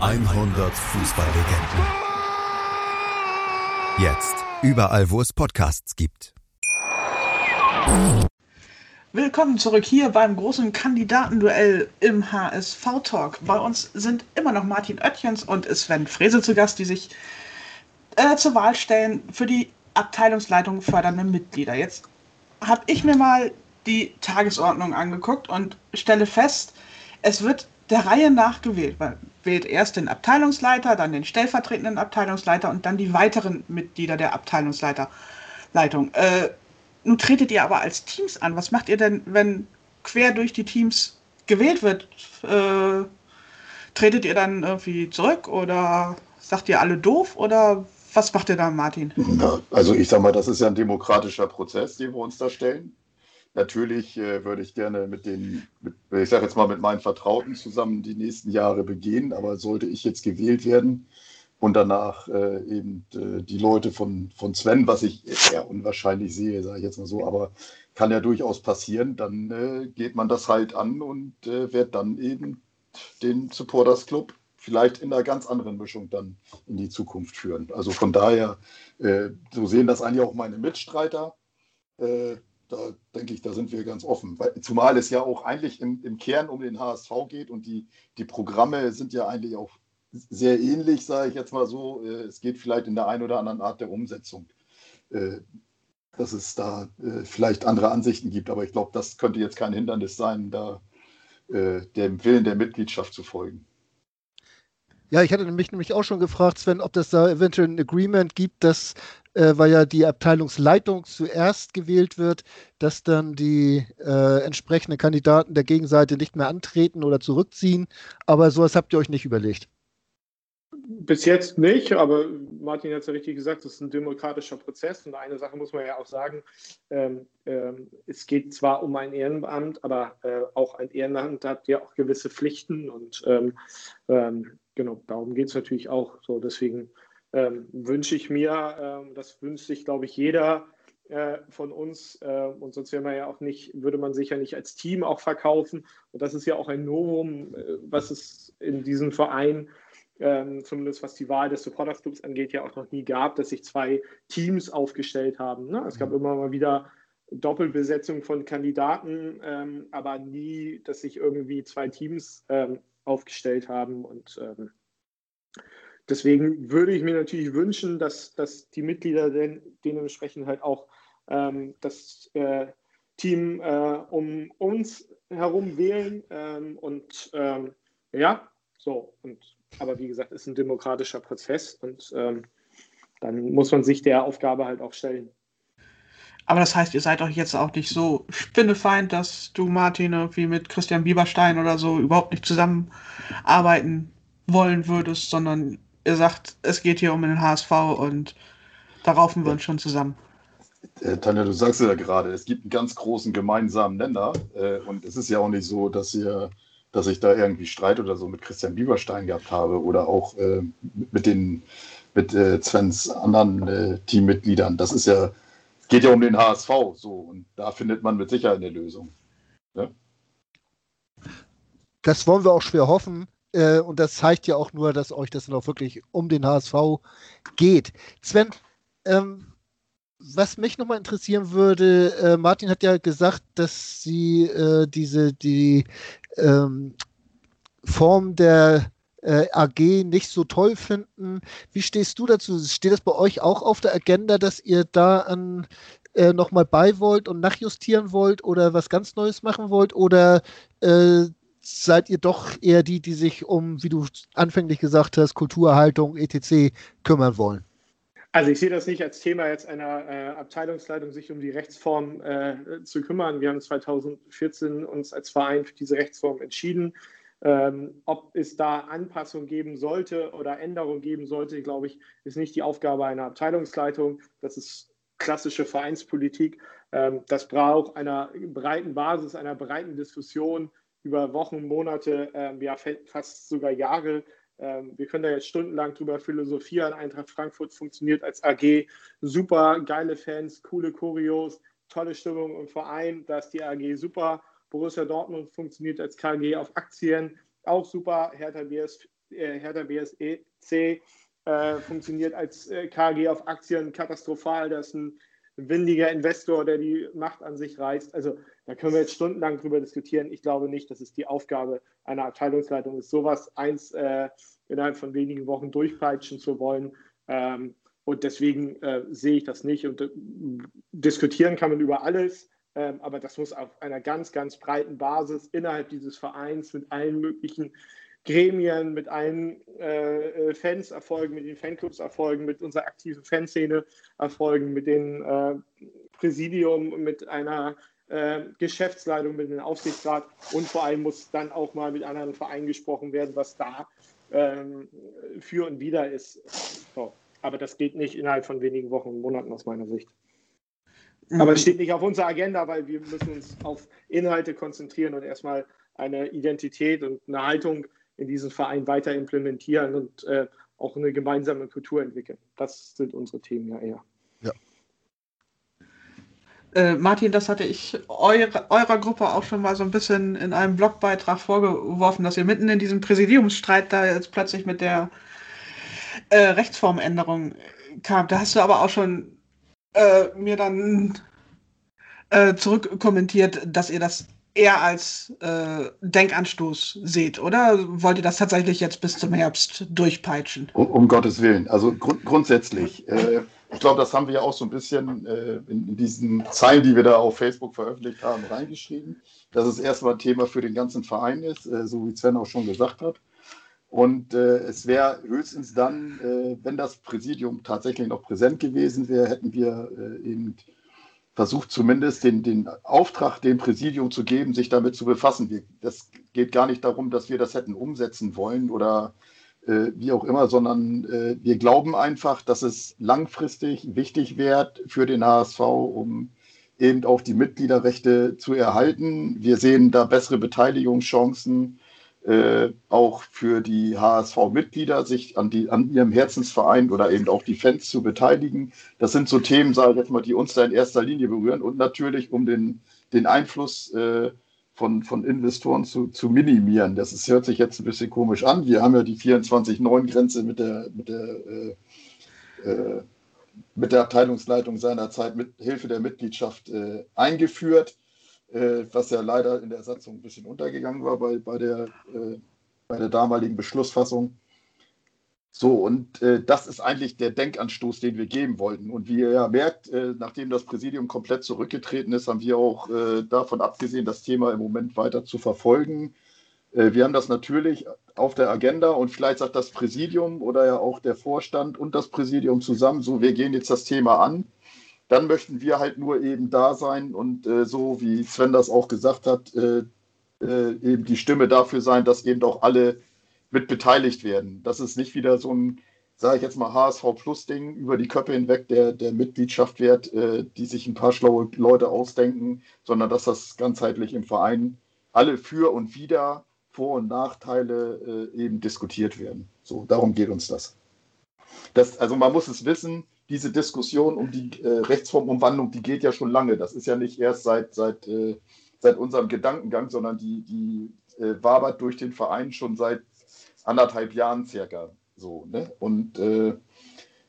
100 Fußballlegenden. Jetzt. Überall, wo es Podcasts gibt. Willkommen zurück hier beim großen Kandidatenduell im HSV-Talk. Bei uns sind immer noch Martin Oettchens und Sven Frese zu Gast, die sich äh, zur Wahl stellen für die Abteilungsleitung fördernde Mitglieder. Jetzt habe ich mir mal die Tagesordnung angeguckt und stelle fest, es wird der Reihe nach gewählt. Man wählt erst den Abteilungsleiter, dann den stellvertretenden Abteilungsleiter und dann die weiteren Mitglieder der Abteilungsleiterleitung. Äh, nun tretet ihr aber als Teams an. Was macht ihr denn, wenn quer durch die Teams gewählt wird? Äh, tretet ihr dann irgendwie zurück oder sagt ihr alle doof oder was macht ihr da, Martin? Ja, also ich sag mal, das ist ja ein demokratischer Prozess, den wir uns da stellen. Natürlich äh, würde ich gerne mit den, mit, ich sage jetzt mal mit meinen Vertrauten zusammen die nächsten Jahre begehen, aber sollte ich jetzt gewählt werden, und danach äh, eben äh, die Leute von, von Sven, was ich eher unwahrscheinlich sehe, sage ich jetzt mal so, aber kann ja durchaus passieren, dann äh, geht man das halt an und äh, wird dann eben den Supporters Club vielleicht in einer ganz anderen Mischung dann in die Zukunft führen. Also von daher, äh, so sehen das eigentlich auch meine Mitstreiter. Äh, da denke ich, da sind wir ganz offen. Weil, zumal es ja auch eigentlich im, im Kern um den HSV geht und die, die Programme sind ja eigentlich auch sehr ähnlich, sage ich jetzt mal so. Äh, es geht vielleicht in der einen oder anderen Art der Umsetzung, äh, dass es da äh, vielleicht andere Ansichten gibt. Aber ich glaube, das könnte jetzt kein Hindernis sein, da dem Willen der Mitgliedschaft zu folgen. Ja, ich hatte mich nämlich auch schon gefragt, Sven, ob das da eventuell ein Agreement gibt, dass, äh, weil ja die Abteilungsleitung zuerst gewählt wird, dass dann die äh, entsprechenden Kandidaten der Gegenseite nicht mehr antreten oder zurückziehen. Aber sowas habt ihr euch nicht überlegt. Bis jetzt nicht, aber Martin hat es ja richtig gesagt, das ist ein demokratischer Prozess und eine Sache muss man ja auch sagen, ähm, ähm, es geht zwar um ein Ehrenamt, aber äh, auch ein Ehrenamt hat ja auch gewisse Pflichten und ähm, ähm genau, darum geht es natürlich auch. So, deswegen ähm, wünsche ich mir, ähm, das wünscht sich, glaube ich, jeder äh, von uns äh, und sonst wäre man ja auch nicht, würde man sich ja nicht als Team auch verkaufen und das ist ja auch ein Novum, äh, was es in diesem Verein ähm, zumindest was die Wahl des Supporters Clubs angeht, ja auch noch nie gab, dass sich zwei Teams aufgestellt haben. Ne? Es gab mhm. immer mal wieder Doppelbesetzung von Kandidaten, ähm, aber nie, dass sich irgendwie zwei Teams ähm, aufgestellt haben. Und ähm, deswegen würde ich mir natürlich wünschen, dass, dass die Mitglieder denn, dementsprechend halt auch ähm, das äh, Team äh, um uns herum wählen. Ähm, und ähm, ja, so. Und aber wie gesagt, ist ein demokratischer Prozess und ähm, dann muss man sich der Aufgabe halt auch stellen. Aber das heißt, ihr seid euch jetzt auch nicht so spinnefeind, dass du, Martin, irgendwie mit Christian Bieberstein oder so überhaupt nicht zusammenarbeiten wollen würdest, sondern ihr sagt, es geht hier um den HSV und da raufen wir uns schon zusammen. Äh, Tanja, du sagst ja gerade, es gibt einen ganz großen gemeinsamen Nenner äh, und es ist ja auch nicht so, dass ihr dass ich da irgendwie Streit oder so mit Christian Bieberstein gehabt habe oder auch äh, mit den mit äh, Svens anderen äh, Teammitgliedern. Das ist ja, es geht ja um den HSV so und da findet man mit Sicherheit eine Lösung. Ja? Das wollen wir auch schwer hoffen. Äh, und das zeigt ja auch nur, dass euch das auch wirklich um den HSV geht. Sven, ähm, was mich nochmal interessieren würde, äh, Martin hat ja gesagt, dass sie äh, diese die ähm, Form der äh, AG nicht so toll finden. Wie stehst du dazu? Steht das bei euch auch auf der Agenda, dass ihr da an äh, nochmal bei wollt und nachjustieren wollt oder was ganz Neues machen wollt? Oder äh, seid ihr doch eher die, die sich um, wie du anfänglich gesagt hast, Kulturerhaltung, etc. kümmern wollen? Also ich sehe das nicht als Thema jetzt einer äh, Abteilungsleitung, sich um die Rechtsform äh, zu kümmern. Wir haben 2014 uns als Verein für diese Rechtsform entschieden. Ähm, ob es da Anpassungen geben sollte oder Änderungen geben sollte, glaube ich, ist nicht die Aufgabe einer Abteilungsleitung. Das ist klassische Vereinspolitik. Ähm, das braucht einer breiten Basis, einer breiten Diskussion über Wochen, Monate, ähm, ja fast sogar Jahre ähm, wir können da jetzt stundenlang drüber philosophieren. Eintracht Frankfurt funktioniert als AG super, geile Fans, coole Choreos, tolle Stimmung im Verein. Da ist die AG super. Borussia Dortmund funktioniert als KG auf Aktien, auch super. Hertha, BS, äh, Hertha BSEC äh, funktioniert als äh, KG auf Aktien katastrophal. Das ist ein windiger Investor, der die Macht an sich reißt. Also da können wir jetzt stundenlang drüber diskutieren. Ich glaube nicht, dass es die Aufgabe einer Abteilungsleitung ist, sowas eins äh, innerhalb von wenigen Wochen durchpeitschen zu wollen. Ähm, und deswegen äh, sehe ich das nicht. Und äh, diskutieren kann man über alles, ähm, aber das muss auf einer ganz, ganz breiten Basis innerhalb dieses Vereins mit allen möglichen Gremien, mit allen äh, Fans erfolgen, mit den Fanclubs erfolgen, mit unserer aktiven Fanszene erfolgen, mit dem äh, Präsidium, mit einer äh, Geschäftsleitung, mit dem Aufsichtsrat und vor allem muss dann auch mal mit anderen Vereinen gesprochen werden, was da ähm, für und wieder ist. So. Aber das geht nicht innerhalb von wenigen Wochen und Monaten aus meiner Sicht. Aber es steht nicht auf unserer Agenda, weil wir müssen uns auf Inhalte konzentrieren und erstmal eine Identität und eine Haltung in diesem Verein weiter implementieren. Und äh, auch eine gemeinsame Kultur entwickeln. Das sind unsere Themen ja eher. Ja. Äh, Martin, das hatte ich eure, eurer Gruppe auch schon mal so ein bisschen in einem Blogbeitrag vorgeworfen, dass ihr mitten in diesem Präsidiumsstreit da jetzt plötzlich mit der äh, Rechtsformänderung kam. Da hast du aber auch schon äh, mir dann äh, zurückkommentiert, dass ihr das eher als äh, Denkanstoß seht, oder wollt ihr das tatsächlich jetzt bis zum Herbst durchpeitschen? Um, um Gottes Willen. Also grund grundsätzlich. Äh, ich glaube, das haben wir ja auch so ein bisschen äh, in, in, diesen Zeilen, die wir da auf Facebook veröffentlicht haben, reingeschrieben, dass es erstmal ein Thema für den ganzen Verein ist, äh, so wie Sven auch schon gesagt hat. Und äh, es wäre höchstens dann, äh, wenn das Präsidium tatsächlich noch präsent gewesen wäre, hätten wir eben versucht zumindest den, den Auftrag dem Präsidium zu geben, sich damit zu befassen. Wir, das geht gar nicht darum, dass wir das hätten umsetzen wollen oder äh, wie auch immer, sondern äh, wir glauben einfach, dass es langfristig wichtig wäre für den HSV, um eben auch die Mitgliederrechte zu erhalten. Wir sehen da bessere Beteiligungschancen, äh, auch für die HSV-Mitglieder, sich an, die, an ihrem Herzensverein oder eben auch die Fans zu beteiligen. Das sind so Themen, sage ich jetzt mal, die uns da in erster Linie berühren und natürlich um den, den Einfluss äh, von, von Investoren zu, zu minimieren. Das ist, hört sich jetzt ein bisschen komisch an. Wir haben ja die 24-9-Grenze mit der, mit der äh, äh, mit der Abteilungsleitung seinerzeit mit Hilfe der Mitgliedschaft äh, eingeführt, äh, was ja leider in der Satzung ein bisschen untergegangen war bei, bei, der, äh, bei der damaligen Beschlussfassung. So, und äh, das ist eigentlich der Denkanstoß, den wir geben wollten. Und wie ihr ja merkt, äh, nachdem das Präsidium komplett zurückgetreten ist, haben wir auch äh, davon abgesehen, das Thema im Moment weiter zu verfolgen. Äh, wir haben das natürlich auf der Agenda und vielleicht sagt das Präsidium oder ja auch der Vorstand und das Präsidium zusammen, so, wir gehen jetzt das Thema an. Dann möchten wir halt nur eben da sein und äh, so, wie Sven das auch gesagt hat, äh, eben die Stimme dafür sein, dass eben auch alle mit beteiligt werden. Das ist nicht wieder so ein, sage ich jetzt mal, HSV Plus-Ding über die Köpfe hinweg der, der Mitgliedschaft wird, äh, die sich ein paar schlaue Leute ausdenken, sondern dass das ganzheitlich im Verein alle für und wider Vor- und Nachteile äh, eben diskutiert werden. So, darum geht uns das. das. Also man muss es wissen, diese Diskussion um die äh, Rechtsformumwandlung, die geht ja schon lange. Das ist ja nicht erst seit, seit, äh, seit unserem Gedankengang, sondern die, die äh, wabert durch den Verein schon seit anderthalb Jahren circa so. Ne? Und äh,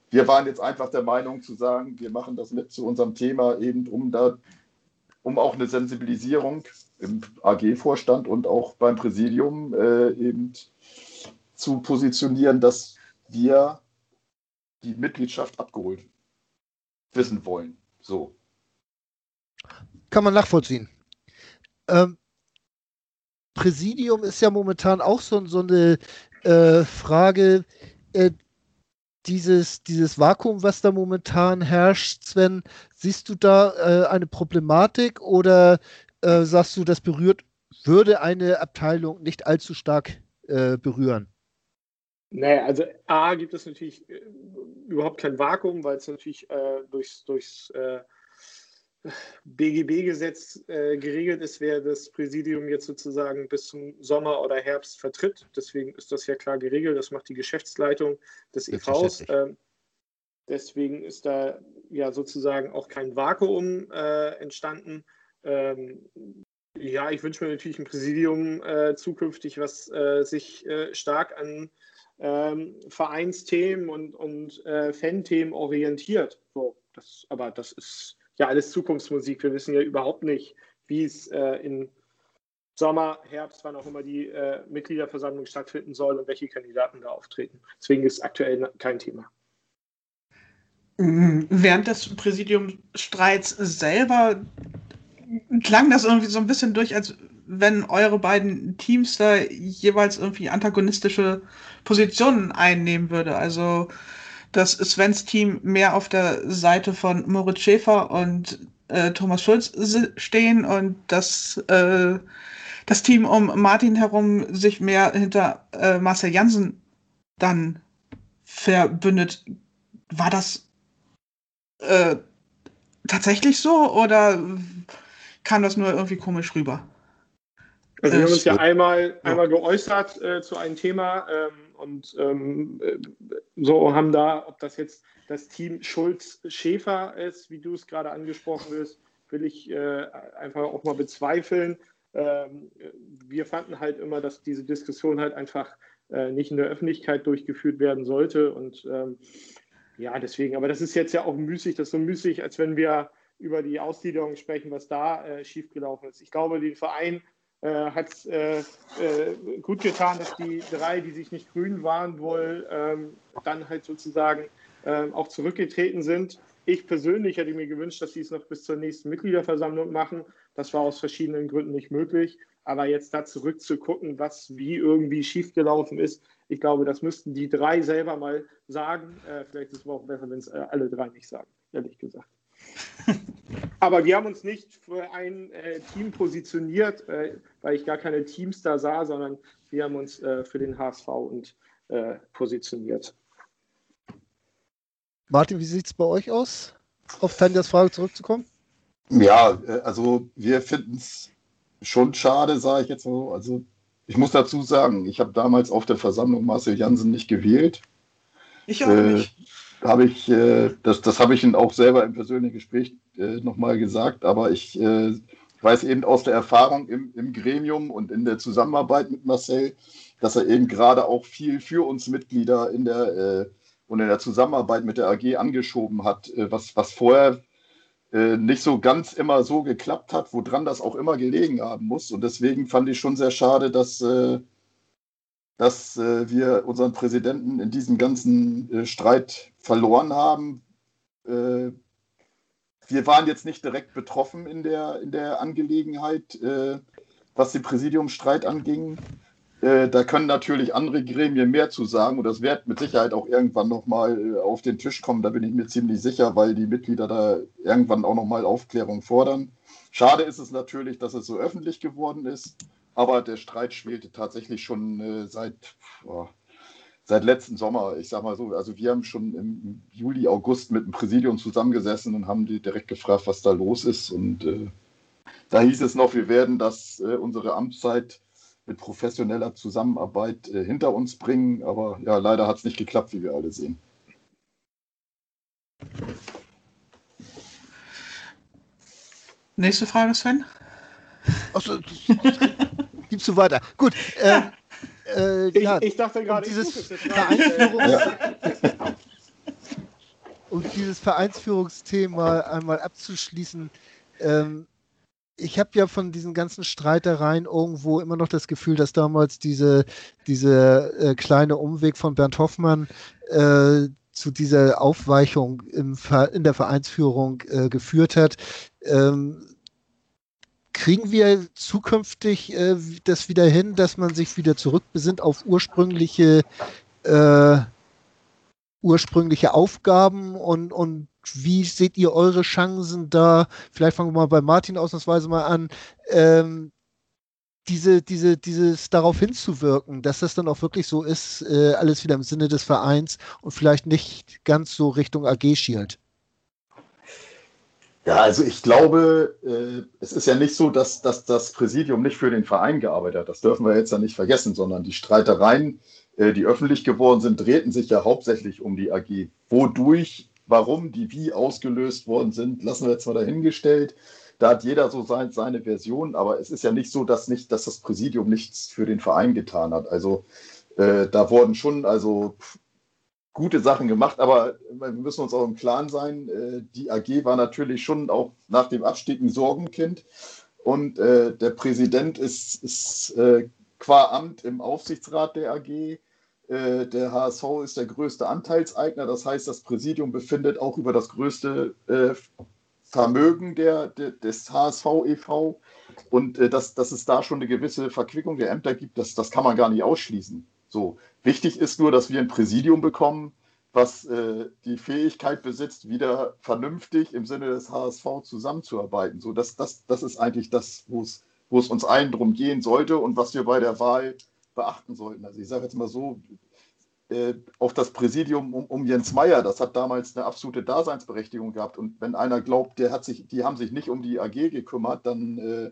wir waren jetzt einfach der Meinung zu sagen, wir machen das mit zu unserem Thema eben, um da, um auch eine Sensibilisierung im AG-Vorstand und auch beim Präsidium äh, eben zu positionieren, dass wir die Mitgliedschaft abgeholt wissen wollen. So. Kann man nachvollziehen. Ähm, Präsidium ist ja momentan auch so, so eine äh, Frage. Äh, dieses, dieses Vakuum, was da momentan herrscht, Sven, siehst du da äh, eine Problematik oder äh, sagst du, das berührt, würde eine Abteilung nicht allzu stark äh, berühren? Naja, also A gibt es natürlich äh, überhaupt kein Vakuum, weil es natürlich durchs, durchs BGB-Gesetz äh, geregelt ist, wer das Präsidium jetzt sozusagen bis zum Sommer oder Herbst vertritt. Deswegen ist das ja klar geregelt. Das macht die Geschäftsleitung des EVs. Ähm, deswegen ist da ja sozusagen auch kein Vakuum äh, entstanden. Ähm, ja, ich wünsche mir natürlich ein Präsidium äh, zukünftig, was äh, sich äh, stark an ähm, Vereinsthemen und, und äh, Fan-Themen orientiert. So, das, aber das ist ja alles Zukunftsmusik. Wir wissen ja überhaupt nicht, wie es äh, in Sommer, Herbst, wann auch immer die äh, Mitgliederversammlung stattfinden soll und welche Kandidaten da auftreten. Deswegen ist aktuell kein Thema. Mhm. Während des Präsidiumsstreits selber klang das irgendwie so ein bisschen durch, als wenn eure beiden Teams da jeweils irgendwie antagonistische Positionen einnehmen würde. Also dass Svens Team mehr auf der Seite von Moritz Schäfer und äh, Thomas Schulz stehen und dass äh, das Team um Martin herum sich mehr hinter äh, Marcel Jansen dann verbündet. War das äh, tatsächlich so oder kam das nur irgendwie komisch rüber? Also wir haben uns ja einmal, einmal geäußert äh, zu einem Thema ähm, und ähm, äh, so haben da, ob das jetzt das Team Schulz-Schäfer ist, wie du es gerade angesprochen wirst, will ich äh, einfach auch mal bezweifeln. Ähm, wir fanden halt immer, dass diese Diskussion halt einfach äh, nicht in der Öffentlichkeit durchgeführt werden sollte. Und ähm, ja, deswegen, aber das ist jetzt ja auch müßig, das ist so müßig, als wenn wir über die Ausgliederung sprechen, was da äh, schiefgelaufen ist. Ich glaube, den Verein äh, hat es äh, äh, gut getan, dass die drei, die sich nicht grün waren wollen, ähm, dann halt sozusagen ähm, auch zurückgetreten sind. Ich persönlich hätte mir gewünscht, dass sie es noch bis zur nächsten Mitgliederversammlung machen. Das war aus verschiedenen Gründen nicht möglich. Aber jetzt da zurückzugucken, was wie irgendwie schiefgelaufen ist, ich glaube, das müssten die drei selber mal sagen. Äh, vielleicht ist es auch besser, wenn es äh, alle drei nicht sagen, ehrlich gesagt. Aber wir haben uns nicht für ein äh, Team positioniert, äh, weil ich gar keine Teams da sah, sondern wir haben uns äh, für den HSV und, äh, positioniert. Martin, wie sieht es bei euch aus? Auf Tanjas Frage zurückzukommen? Ja, also wir finden es schon schade, sage ich jetzt so. Also ich muss dazu sagen, ich habe damals auf der Versammlung Marcel Jansen nicht gewählt. Ich auch äh, nicht. Habe ich, äh, das, das habe ich Ihnen auch selber im persönlichen Gespräch äh, nochmal gesagt, aber ich äh, weiß eben aus der Erfahrung im, im Gremium und in der Zusammenarbeit mit Marcel, dass er eben gerade auch viel für uns Mitglieder in der äh, und in der Zusammenarbeit mit der AG angeschoben hat, äh, was, was vorher äh, nicht so ganz immer so geklappt hat, woran das auch immer gelegen haben muss. Und deswegen fand ich schon sehr schade, dass, äh, dass äh, wir unseren Präsidenten in diesem ganzen Streit verloren haben. wir waren jetzt nicht direkt betroffen in der, in der Angelegenheit, was den Präsidiumsstreit anging. Äh, da können natürlich andere Gremien mehr zu sagen und das wird mit Sicherheit auch irgendwann nochmal äh, auf den Tisch kommen. Da bin ich mir ziemlich sicher, weil die Mitglieder da irgendwann auch nochmal Aufklärung fordern. Schade ist es natürlich, dass es so öffentlich geworden ist, aber der Streit schwelte tatsächlich schon äh, seit, oh, seit letzten Sommer. Ich sag mal so, also wir haben schon im Juli, August mit dem Präsidium zusammengesessen und haben die direkt gefragt, was da los ist. Und äh, da hieß es noch, wir werden das, äh, unsere Amtszeit mit professioneller Zusammenarbeit äh, hinter uns bringen. Aber ja, leider hat es nicht geklappt, wie wir alle sehen. Nächste Frage, Sven. Achso, gibst du weiter. Gut. Äh, äh, ich, ja, ich, dachte gerade, um dieses Vereinsführungs ja. um dieses Vereinsführungsthema einmal abzuschließen. Ähm, ich habe ja von diesen ganzen Streitereien irgendwo immer noch das Gefühl, dass damals diese, diese äh, kleine Umweg von Bernd Hoffmann äh, zu dieser Aufweichung im, in der Vereinsführung äh, geführt hat. Ähm, kriegen wir zukünftig äh, das wieder hin, dass man sich wieder zurückbesinnt auf ursprüngliche äh, ursprüngliche Aufgaben und, und wie seht ihr eure Chancen da? Vielleicht fangen wir mal bei Martin ausnahmsweise mal an. Ähm, diese, diese, dieses darauf hinzuwirken, dass das dann auch wirklich so ist, äh, alles wieder im Sinne des Vereins und vielleicht nicht ganz so Richtung AG schielt. Ja, also ich glaube, äh, es ist ja nicht so, dass, dass das Präsidium nicht für den Verein gearbeitet hat. Das dürfen wir jetzt ja nicht vergessen, sondern die Streitereien, äh, die öffentlich geworden sind, drehten sich ja hauptsächlich um die AG. Wodurch Warum die wie ausgelöst worden sind, lassen wir jetzt mal dahingestellt. Da hat jeder so sein, seine Version, aber es ist ja nicht so, dass, nicht, dass das Präsidium nichts für den Verein getan hat. Also äh, da wurden schon also gute Sachen gemacht, aber wir müssen uns auch im Klaren sein, äh, die AG war natürlich schon auch nach dem Abstieg ein Sorgenkind und äh, der Präsident ist, ist äh, qua Amt im Aufsichtsrat der AG äh, der HSV ist der größte Anteilseigner. Das heißt, das Präsidium befindet auch über das größte äh, Vermögen der, des HSV e.V. Und äh, dass, dass es da schon eine gewisse Verquickung der Ämter gibt, das, das kann man gar nicht ausschließen. So, wichtig ist nur, dass wir ein Präsidium bekommen, was äh, die Fähigkeit besitzt, wieder vernünftig im Sinne des HSV zusammenzuarbeiten. So, das, das, das ist eigentlich das, wo es uns allen drum gehen sollte und was wir bei der Wahl beachten sollten. Also ich sage jetzt mal so, äh, auch das Präsidium um, um, Jens Meyer, das hat damals eine absolute Daseinsberechtigung gehabt. Und wenn einer glaubt, der hat sich, die haben sich nicht um die AG gekümmert, dann äh,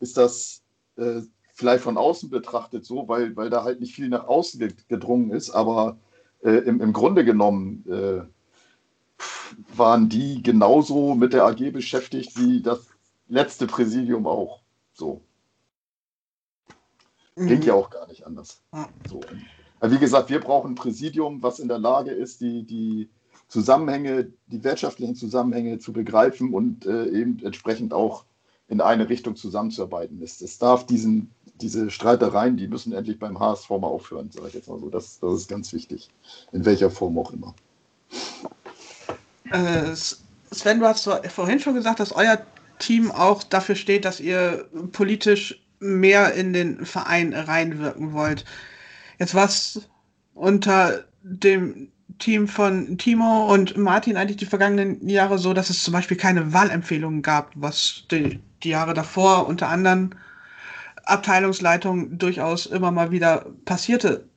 ist das äh, vielleicht von außen betrachtet so, weil, weil da halt nicht viel nach außen gedrungen ist, aber äh, im, im Grunde genommen äh, waren die genauso mit der AG beschäftigt wie das letzte Präsidium auch. So. Ging mhm. ja auch gar nicht anders. So. wie gesagt, wir brauchen ein Präsidium, was in der Lage ist, die, die Zusammenhänge, die wirtschaftlichen Zusammenhänge zu begreifen und äh, eben entsprechend auch in eine Richtung zusammenzuarbeiten ist. Es darf diesen, diese Streitereien, die müssen endlich beim HSV mal aufhören, sage ich jetzt mal so. Das, das ist ganz wichtig, in welcher Form auch immer. Äh, Sven, du hast vorhin schon gesagt, dass euer Team auch dafür steht, dass ihr politisch mehr in den Verein reinwirken wollt. Jetzt war es unter dem Team von Timo und Martin eigentlich die vergangenen Jahre so, dass es zum Beispiel keine Wahlempfehlungen gab, was die, die Jahre davor unter anderen Abteilungsleitungen durchaus immer mal wieder passierte.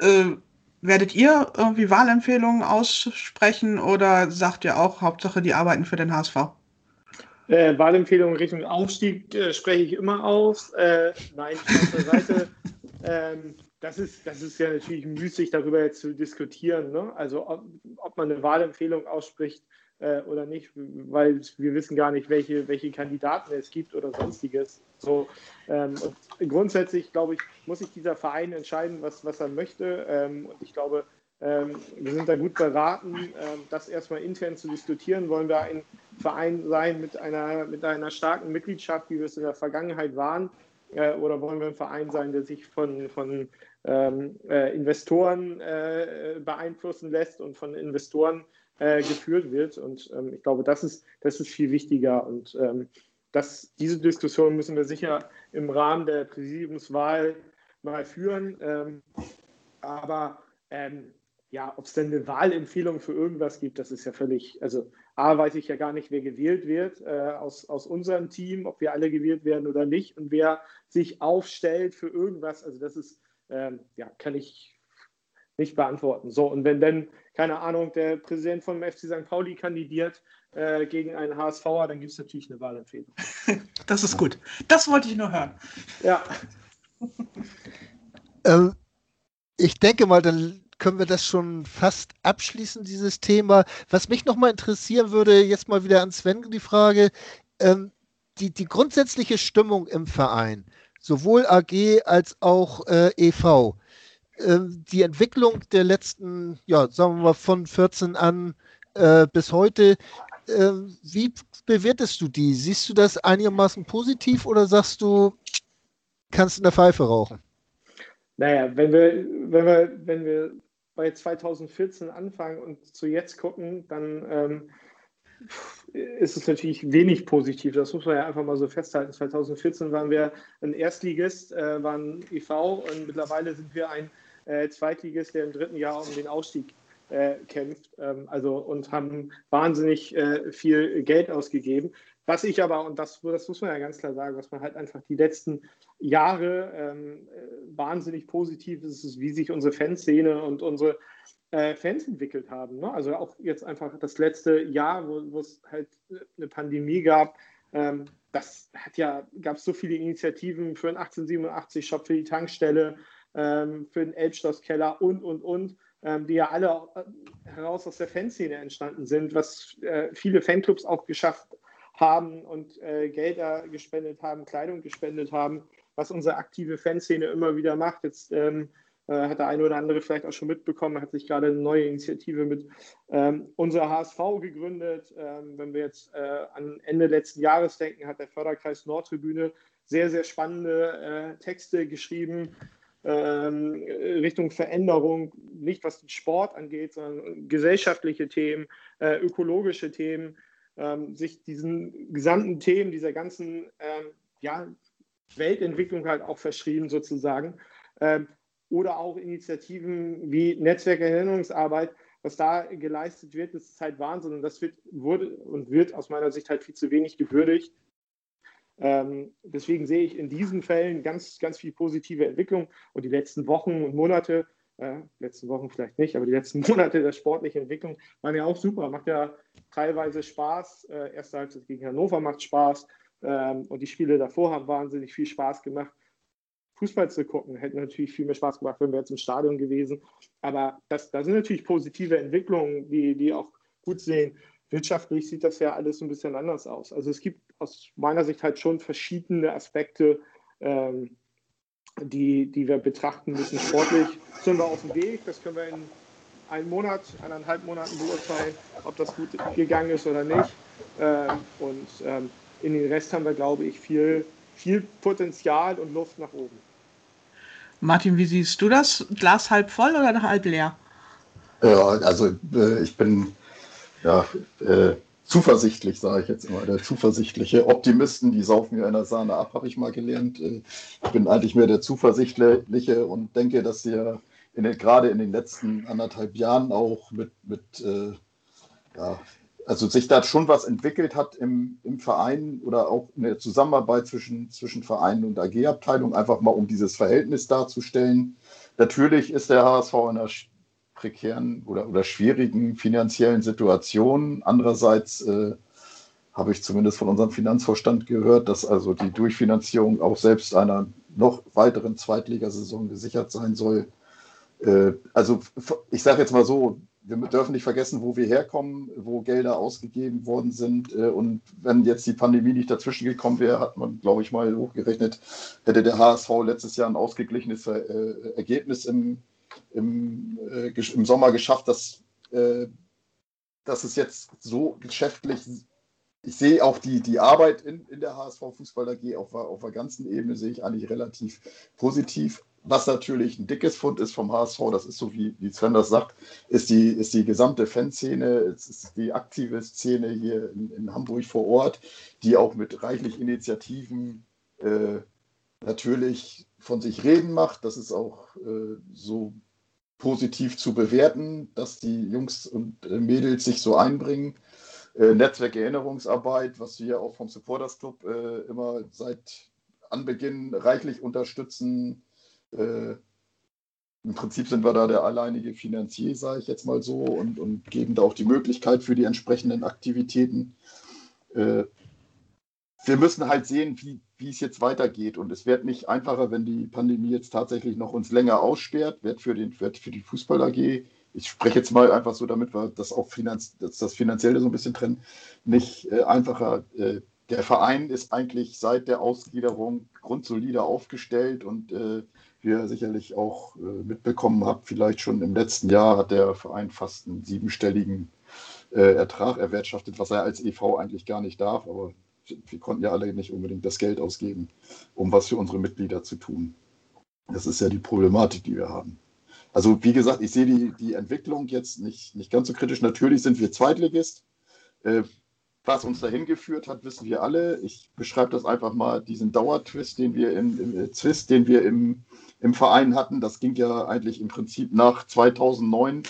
Äh, werdet ihr irgendwie Wahlempfehlungen aussprechen oder sagt ihr auch, Hauptsache die arbeiten für den HSV? Äh, Wahlempfehlungen Richtung Aufstieg äh, spreche ich immer aus. Äh, nein, auf der Seite. ähm, das ist, das ist ja natürlich müßig, darüber jetzt zu diskutieren. Ne? Also, ob, ob, man eine Wahlempfehlung ausspricht äh, oder nicht, weil wir wissen gar nicht, welche, welche Kandidaten es gibt oder sonstiges. So, ähm, grundsätzlich, glaube ich, muss sich dieser Verein entscheiden, was, was er möchte. Ähm, und ich glaube, ähm, wir sind da gut beraten, ähm, das erstmal intern zu diskutieren. Wollen wir ein Verein sein mit einer, mit einer starken Mitgliedschaft, wie wir es in der Vergangenheit waren? Äh, oder wollen wir ein Verein sein, der sich von, von ähm, äh, Investoren äh, beeinflussen lässt und von Investoren äh, geführt wird? Und ähm, ich glaube, das ist, das ist viel wichtiger. Und ähm, das, diese Diskussion müssen wir sicher im Rahmen der Präsidiumswahl mal führen. Ähm, aber ähm, ja, ob es denn eine Wahlempfehlung für irgendwas gibt, das ist ja völlig, also A, weiß ich ja gar nicht, wer gewählt wird äh, aus, aus unserem Team, ob wir alle gewählt werden oder nicht und wer sich aufstellt für irgendwas, also das ist, ähm, ja, kann ich nicht beantworten. So, und wenn dann, keine Ahnung, der Präsident vom FC St. Pauli kandidiert äh, gegen einen HSVer, dann gibt es natürlich eine Wahlempfehlung. Das ist gut. Das wollte ich nur hören. Ja. ähm, ich denke mal, dann können wir das schon fast abschließen, dieses Thema. Was mich nochmal interessieren würde, jetzt mal wieder an Sven die Frage, ähm, die, die grundsätzliche Stimmung im Verein, sowohl AG als auch äh, EV, äh, die Entwicklung der letzten, ja, sagen wir mal von 14 an äh, bis heute, äh, wie bewertest du die? Siehst du das einigermaßen positiv oder sagst du, kannst in der Pfeife rauchen? Naja, wenn wir, wenn wir, wenn wir bei 2014 anfangen und zu jetzt gucken, dann ähm, ist es natürlich wenig positiv. Das muss man ja einfach mal so festhalten. 2014 waren wir ein Erstligist, äh, waren EV und mittlerweile sind wir ein äh, Zweitligist, der im dritten Jahr um den Ausstieg äh, kämpft. Ähm, also und haben wahnsinnig äh, viel Geld ausgegeben. Was ich aber, und das, das muss man ja ganz klar sagen, was man halt einfach die letzten Jahre ähm, äh, wahnsinnig positiv ist, ist, wie sich unsere Fanszene und unsere äh, Fans entwickelt haben. Ne? Also auch jetzt einfach das letzte Jahr, wo, es halt eine Pandemie gab, ähm, das hat ja, gab es so viele Initiativen für den 1887-Shop, für die Tankstelle, ähm, für den Elbschlosskeller und, und, und, ähm, die ja alle äh, heraus aus der Fanszene entstanden sind, was äh, viele Fanclubs auch geschafft haben und äh, Gelder gespendet haben, Kleidung gespendet haben, was unsere aktive Fanszene immer wieder macht. Jetzt ähm, äh, hat der eine oder andere vielleicht auch schon mitbekommen, hat sich gerade eine neue Initiative mit ähm, unserer HSV gegründet. Ähm, wenn wir jetzt äh, an Ende letzten Jahres denken, hat der Förderkreis Nordtribüne sehr, sehr spannende äh, Texte geschrieben. Ähm, Richtung Veränderung, nicht was den Sport angeht, sondern gesellschaftliche Themen, äh, ökologische Themen, ähm, sich diesen gesamten Themen, dieser ganzen ähm, ja, Weltentwicklung halt auch verschrieben sozusagen. Ähm, oder auch Initiativen wie Netzwerkerinnerungsarbeit, was da geleistet wird, das ist halt Wahnsinn und das wird, wurde und wird aus meiner Sicht halt viel zu wenig gewürdigt. Ähm, deswegen sehe ich in diesen Fällen ganz, ganz viel positive Entwicklung und die letzten Wochen und Monate äh, letzten Wochen vielleicht nicht, aber die letzten Monate der sportlichen Entwicklung waren ja auch super. Macht ja teilweise Spaß. Äh, erste Halbzeit gegen Hannover macht Spaß. Ähm, und die Spiele davor haben wahnsinnig viel Spaß gemacht. Fußball zu gucken. Hätte natürlich viel mehr Spaß gemacht, wenn wir jetzt im Stadion gewesen. Aber das, das sind natürlich positive Entwicklungen, die, die auch gut sehen. Wirtschaftlich sieht das ja alles ein bisschen anders aus. Also es gibt aus meiner Sicht halt schon verschiedene Aspekte, ähm, die, die wir betrachten müssen. Sportlich sind wir auf dem Weg. Das können wir in einem Monat, eineinhalb Monaten beurteilen, ob das gut gegangen ist oder nicht. Ähm, und ähm, in den Rest haben wir, glaube ich, viel, viel Potenzial und Luft nach oben. Martin, wie siehst du das? Glas halb voll oder halb leer? Ja, also äh, ich bin ja, äh, zuversichtlich, sage ich jetzt immer. Der zuversichtliche Optimisten, die saufen ja in der Sahne ab, habe ich mal gelernt. Äh, ich bin eigentlich mehr der zuversichtliche und denke, dass wir in den, gerade in den letzten anderthalb Jahren auch mit, mit äh, ja, also sich da schon was entwickelt hat im, im Verein oder auch in der Zusammenarbeit zwischen, zwischen Vereinen und AG-Abteilung, einfach mal um dieses Verhältnis darzustellen. Natürlich ist der HSV in einer prekären oder, oder schwierigen finanziellen Situation. Andererseits äh, habe ich zumindest von unserem Finanzvorstand gehört, dass also die Durchfinanzierung auch selbst einer noch weiteren Zweitligasaison gesichert sein soll. Äh, also ich sage jetzt mal so, wir dürfen nicht vergessen, wo wir herkommen, wo Gelder ausgegeben worden sind. Äh, und wenn jetzt die Pandemie nicht dazwischen gekommen wäre, hat man, glaube ich, mal hochgerechnet, hätte der HSV letztes Jahr ein ausgeglichenes äh, Ergebnis im, im, äh, im Sommer geschafft, dass, dass es jetzt so geschäftlich ich sehe auch die, die Arbeit in, in der HSV Fußball AG auf, auf der ganzen Ebene sehe ich eigentlich relativ positiv. Was natürlich ein dickes Fund ist vom HSV, das ist so wie, wie Sven das sagt, ist die, ist die gesamte Fanszene, es ist die aktive Szene hier in, in Hamburg vor Ort, die auch mit reichlich Initiativen äh, natürlich von sich reden macht. Das ist auch äh, so positiv zu bewerten, dass die Jungs und äh, Mädels sich so einbringen. Äh, Netzwerkerinnerungsarbeit, was wir auch vom Supporters Club äh, immer seit Anbeginn reichlich unterstützen äh, im Prinzip sind wir da der alleinige Finanzier, sage ich jetzt mal so, und, und geben da auch die Möglichkeit für die entsprechenden Aktivitäten. Äh, wir müssen halt sehen, wie, wie es jetzt weitergeht. Und es wird nicht einfacher, wenn die Pandemie jetzt tatsächlich noch uns länger aussperrt, wird für, den, wird für die Fußball AG, ich spreche jetzt mal einfach so, damit wir das auch finanz, das, das Finanzielle so ein bisschen trennen, nicht äh, einfacher. Äh, der Verein ist eigentlich seit der Ausgliederung grundsolide aufgestellt und äh, wie ihr sicherlich auch äh, mitbekommen habt, vielleicht schon im letzten Jahr hat der Verein fast einen siebenstelligen äh, Ertrag erwirtschaftet, was er als EV eigentlich gar nicht darf. Aber wir konnten ja alle nicht unbedingt das Geld ausgeben, um was für unsere Mitglieder zu tun. Das ist ja die Problematik, die wir haben. Also wie gesagt, ich sehe die, die Entwicklung jetzt nicht, nicht ganz so kritisch. Natürlich sind wir Zweitligist. Äh, was uns dahin geführt hat, wissen wir alle. Ich beschreibe das einfach mal, diesen Dauertwist, den wir im, im äh, Zwist, den wir im, im Verein hatten. Das ging ja eigentlich im Prinzip nach 2009,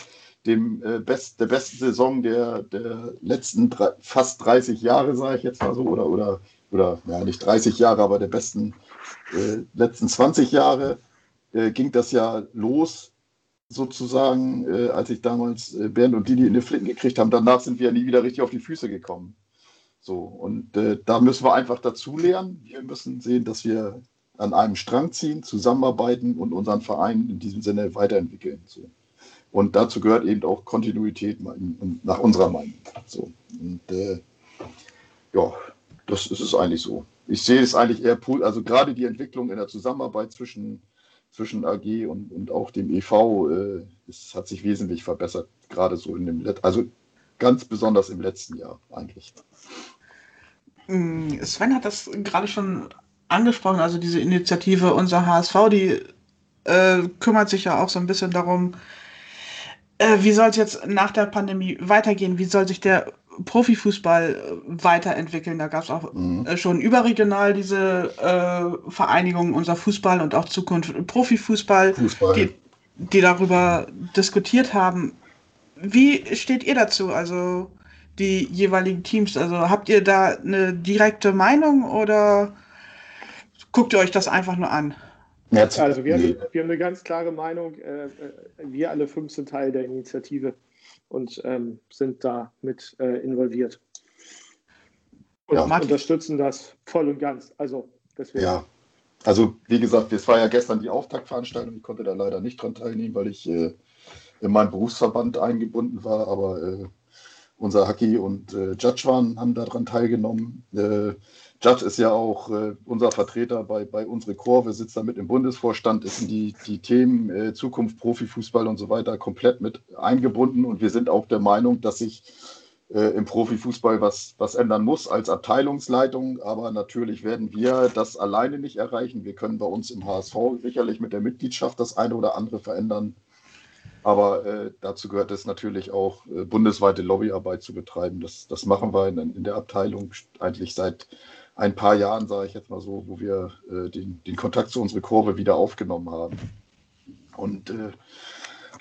dem äh, best, der besten Saison der, der letzten drei, fast 30 Jahre, sage ich jetzt mal so, oder, oder, oder ja, nicht 30 Jahre, aber der besten äh, letzten 20 Jahre äh, ging das ja los sozusagen, äh, als ich damals äh, Bernd und Didi in die Flicken gekriegt haben. Danach sind wir ja nie wieder richtig auf die Füße gekommen. So, und äh, da müssen wir einfach dazu lernen. Wir müssen sehen, dass wir an einem Strang ziehen, zusammenarbeiten und unseren Verein in diesem Sinne weiterentwickeln. So. Und dazu gehört eben auch Kontinuität nach unserer Meinung. So. Und äh, ja, das ist es eigentlich so. Ich sehe es eigentlich eher, also gerade die Entwicklung in der Zusammenarbeit zwischen, zwischen AG und, und auch dem EV, äh, es hat sich wesentlich verbessert, gerade so in dem, also ganz besonders im letzten Jahr eigentlich. Mm, Sven hat das gerade schon angesprochen, also diese Initiative Unser HSV, die äh, kümmert sich ja auch so ein bisschen darum, äh, wie soll es jetzt nach der Pandemie weitergehen, wie soll sich der Profifußball äh, weiterentwickeln. Da gab es auch mhm. äh, schon überregional diese äh, Vereinigung Unser Fußball und auch Zukunft Profifußball, Fußball. Die, die darüber diskutiert haben. Wie steht ihr dazu? Also die jeweiligen Teams? Also habt ihr da eine direkte Meinung oder guckt ihr euch das einfach nur an? Also wir, haben, wir haben eine ganz klare Meinung. Äh, äh, wir alle fünf sind Teil der Initiative und ähm, sind da mit äh, involviert. Und ja. unterstützen das voll und ganz. Also deswegen. Ja. also wie gesagt, es war ja gestern die Auftaktveranstaltung. Ich konnte da leider nicht dran teilnehmen, weil ich äh, in meinen Berufsverband eingebunden war. Aber äh, unser Haki und Judge waren, haben daran teilgenommen. Judge ist ja auch äh, unser Vertreter bei, bei unsere Kurve, sitzt da mit im Bundesvorstand, ist die, die Themen äh, Zukunft, Profifußball und so weiter komplett mit eingebunden. Und wir sind auch der Meinung, dass sich äh, im Profifußball was, was ändern muss als Abteilungsleitung. Aber natürlich werden wir das alleine nicht erreichen. Wir können bei uns im HSV sicherlich mit der Mitgliedschaft das eine oder andere verändern. Aber äh, dazu gehört es natürlich auch, äh, bundesweite Lobbyarbeit zu betreiben. Das, das machen wir in, in, der Abteilung eigentlich seit ein paar Jahren, sage ich jetzt mal so, wo wir äh, den, den, Kontakt zu unserer Kurve wieder aufgenommen haben. Und äh,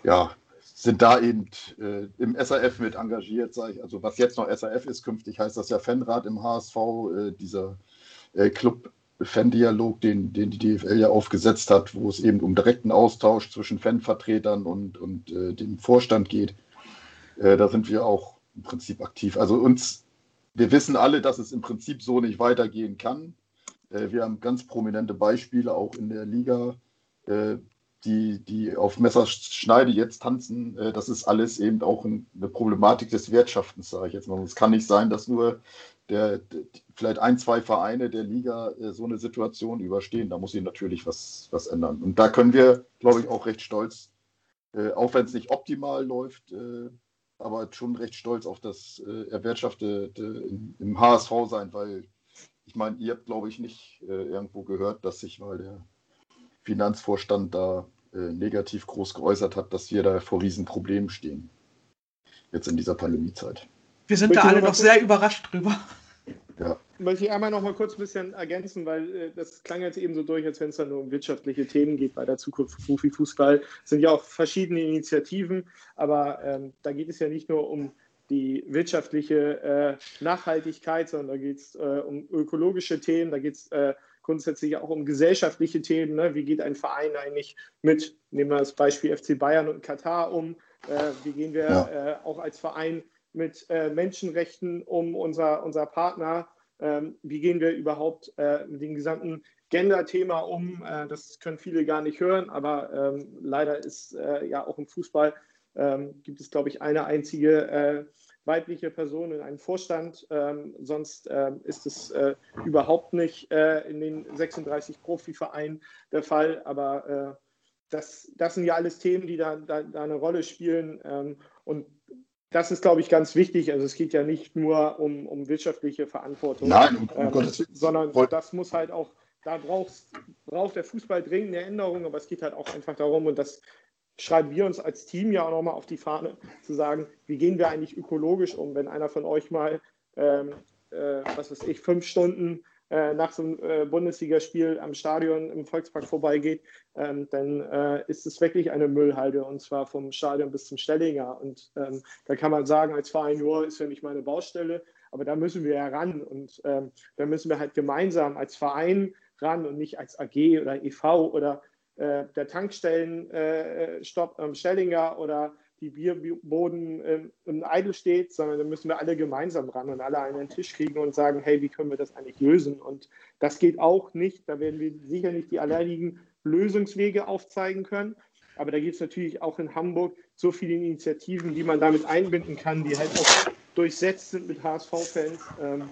ja, sind da eben äh, im SAF mit engagiert, sage ich. Also was jetzt noch SAF ist, künftig heißt das ja Fanrat im HSV, äh, dieser Club Fan-Dialog, den, den die DFL ja aufgesetzt hat, wo es eben um direkten Austausch zwischen Fanvertretern und, und äh, dem Vorstand geht. Äh, da sind wir auch im Prinzip aktiv. Also uns, wir wissen alle, dass es im Prinzip so nicht weitergehen kann. Äh, wir haben ganz prominente Beispiele auch in der Liga, äh, die, die auf Messerschneide jetzt tanzen. Äh, das ist alles eben auch eine Problematik des Wirtschaftens, sage ich jetzt mal. Es kann nicht sein, dass nur der, der, vielleicht ein, zwei Vereine der Liga äh, so eine Situation überstehen. Da muss sich natürlich was, was ändern. Und da können wir, glaube ich, auch recht stolz, äh, auch wenn es nicht optimal läuft, äh, aber schon recht stolz auf das äh, Erwirtschaftete im, im HSV sein, weil ich meine, ihr habt, glaube ich, nicht äh, irgendwo gehört, dass sich mal der Finanzvorstand da äh, negativ groß geäußert hat, dass wir da vor Riesenproblemen stehen. Jetzt in dieser Pandemiezeit. Wir sind da alle noch sehr überrascht drüber. Ja. Möchte ich einmal noch mal kurz ein bisschen ergänzen, weil äh, das klang jetzt eben so durch, als wenn es da nur um wirtschaftliche Themen geht bei der Zukunft Profifußball. Es sind ja auch verschiedene Initiativen, aber ähm, da geht es ja nicht nur um die wirtschaftliche äh, Nachhaltigkeit, sondern da geht es äh, um ökologische Themen, da geht es äh, grundsätzlich auch um gesellschaftliche Themen. Ne? Wie geht ein Verein eigentlich mit, nehmen wir das Beispiel FC Bayern und Katar um? Äh, wie gehen wir ja. Äh, auch als Verein mit Menschenrechten um unser, unser Partner? Ähm, wie gehen wir überhaupt äh, mit dem gesamten Gender-Thema um? Äh, das können viele gar nicht hören, aber ähm, leider ist äh, ja auch im Fußball ähm, gibt es, glaube ich, eine einzige äh, weibliche Person in einem Vorstand. Ähm, sonst ähm, ist es äh, überhaupt nicht äh, in den 36 Profivereinen der Fall. Aber das, das sind ja alles Themen, die da, da, da eine Rolle spielen. Und das ist, glaube ich, ganz wichtig. Also es geht ja nicht nur um, um wirtschaftliche Verantwortung, Nein, um, um ähm, sondern das muss halt auch, da braucht der Fußball dringend eine Änderung, aber es geht halt auch einfach darum, und das schreiben wir uns als Team ja auch nochmal auf die Fahne, zu sagen, wie gehen wir eigentlich ökologisch um, wenn einer von euch mal, ähm, äh, was weiß ich, fünf Stunden äh, nach so einem äh, Bundesligaspiel am Stadion im Volkspark vorbeigeht, ähm, dann äh, ist es wirklich eine Müllhalde und zwar vom Stadion bis zum Stellinger. Und ähm, da kann man sagen, als Verein, nur ist ja nicht meine Baustelle, aber da müssen wir ja ran und ähm, da müssen wir halt gemeinsam als Verein ran und nicht als AG oder EV oder äh, der Tankstellenstopp am Stellinger oder die Bierboden ähm, im Eidel steht, sondern da müssen wir alle gemeinsam ran und alle an den Tisch kriegen und sagen, hey, wie können wir das eigentlich lösen? Und das geht auch nicht. Da werden wir sicher nicht die alleinigen Lösungswege aufzeigen können. Aber da gibt es natürlich auch in Hamburg so viele Initiativen, die man damit einbinden kann, die halt auch durchsetzt sind mit HSV-Fans. Ähm,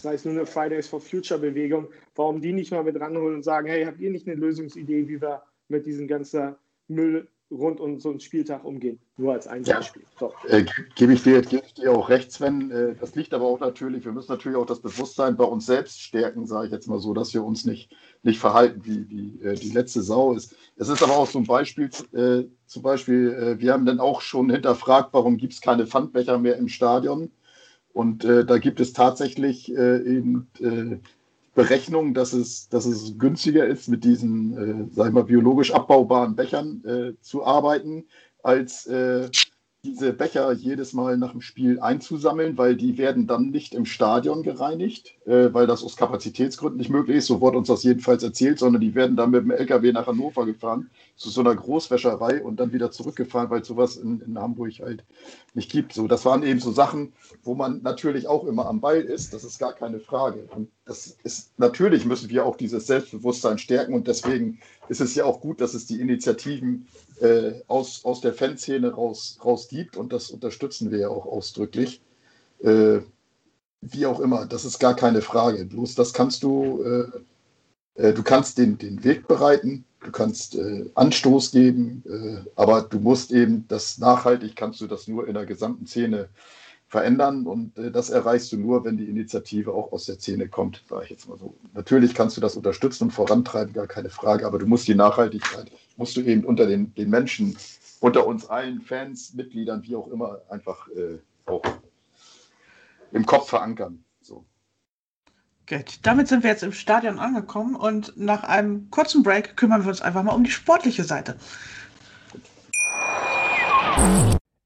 sei es nur eine Fridays for Future Bewegung, warum die nicht mal mit ranholen und sagen, hey, habt ihr nicht eine Lösungsidee, wie wir mit diesem ganzen Müll rund um so einen Spieltag umgehen. Nur als ein Beispiel. So. Äh, Gebe ich, dir, geb ich dir auch recht, Sven. Äh, das liegt aber auch natürlich, wir müssen natürlich auch das Bewusstsein bei uns selbst stärken, sage ich jetzt mal so, dass wir uns nicht, nicht verhalten wie, wie äh, die letzte Sau ist. Es ist aber auch so ein Beispiel, äh, zum Beispiel, äh, wir haben dann auch schon hinterfragt, warum gibt es keine Pfandbecher mehr im Stadion. Und äh, da gibt es tatsächlich eben Berechnung, dass es, dass es günstiger ist, mit diesen, äh, sag ich mal, biologisch abbaubaren Bechern äh, zu arbeiten, als äh, diese Becher jedes Mal nach dem Spiel einzusammeln, weil die werden dann nicht im Stadion gereinigt, äh, weil das aus Kapazitätsgründen nicht möglich ist. So wurde uns das jedenfalls erzählt, sondern die werden dann mit dem LKW nach Hannover gefahren, zu so einer Großwäscherei und dann wieder zurückgefahren, weil es sowas in, in Hamburg halt nicht gibt. So, das waren eben so Sachen, wo man natürlich auch immer am Ball ist. Das ist gar keine Frage. Und das ist natürlich müssen wir auch dieses Selbstbewusstsein stärken und deswegen ist es ja auch gut, dass es die Initiativen äh, aus, aus der Fanszene raus, raus gibt und das unterstützen wir ja auch ausdrücklich. Äh, wie auch immer, das ist gar keine Frage. Bloß das kannst du, äh, äh du kannst den, den Weg bereiten, du kannst äh, Anstoß geben, äh, aber du musst eben das nachhaltig, kannst du das nur in der gesamten Szene verändern und das erreichst du nur, wenn die Initiative auch aus der Szene kommt, sage ich jetzt mal so. Natürlich kannst du das unterstützen und vorantreiben, gar keine Frage, aber du musst die Nachhaltigkeit, musst du eben unter den, den Menschen, unter uns allen Fans, Mitgliedern, wie auch immer, einfach äh, auch im Kopf verankern. So. Gut, damit sind wir jetzt im Stadion angekommen und nach einem kurzen Break kümmern wir uns einfach mal um die sportliche Seite.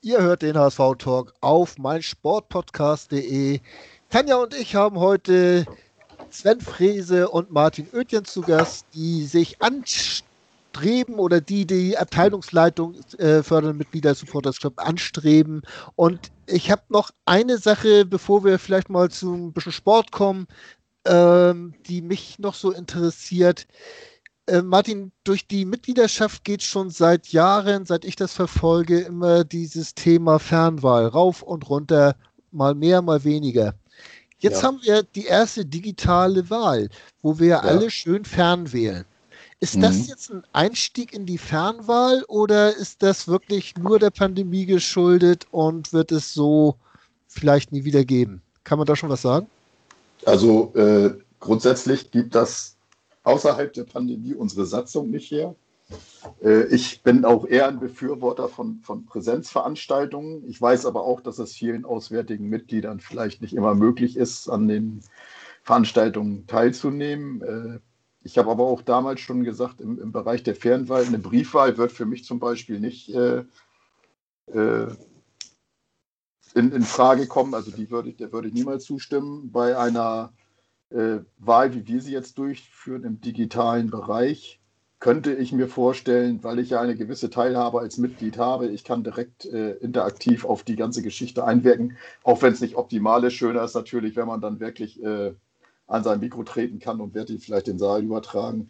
Ihr hört den HSV Talk auf meinsportpodcast.de. Tanja und ich haben heute Sven Frese und Martin Oetjen zu Gast, die sich anstreben oder die die Abteilungsleitung äh, fördernden Mitglieder Supporters Club anstreben. Und ich habe noch eine Sache, bevor wir vielleicht mal zu ein bisschen Sport kommen, ähm, die mich noch so interessiert. Äh, Martin, durch die Mitgliedschaft geht schon seit Jahren, seit ich das verfolge, immer dieses Thema Fernwahl rauf und runter, mal mehr, mal weniger. Jetzt ja. haben wir die erste digitale Wahl, wo wir ja. alle schön fernwählen. Ist mhm. das jetzt ein Einstieg in die Fernwahl oder ist das wirklich nur der Pandemie geschuldet und wird es so vielleicht nie wieder geben? Kann man da schon was sagen? Also äh, grundsätzlich gibt das außerhalb der Pandemie unsere Satzung nicht her. Äh, ich bin auch eher ein Befürworter von, von Präsenzveranstaltungen. Ich weiß aber auch, dass es vielen auswärtigen Mitgliedern vielleicht nicht immer möglich ist, an den Veranstaltungen teilzunehmen. Äh, ich habe aber auch damals schon gesagt, im, im, Bereich der Fernwahl, eine Briefwahl wird für mich zum Beispiel nicht äh, äh, in, in, Frage kommen. Also die würde ich, der würde ich niemals zustimmen. Bei einer äh, Wahl, wie wir sie jetzt durchführen im digitalen Bereich, könnte ich mir vorstellen, weil ich ja eine gewisse Teilhabe als Mitglied habe, ich kann direkt äh, interaktiv auf die ganze Geschichte einwirken, auch wenn es nicht optimal ist. Schöner ist natürlich, wenn man dann wirklich äh, an sein Mikro treten kann und wird die vielleicht den Saal übertragen.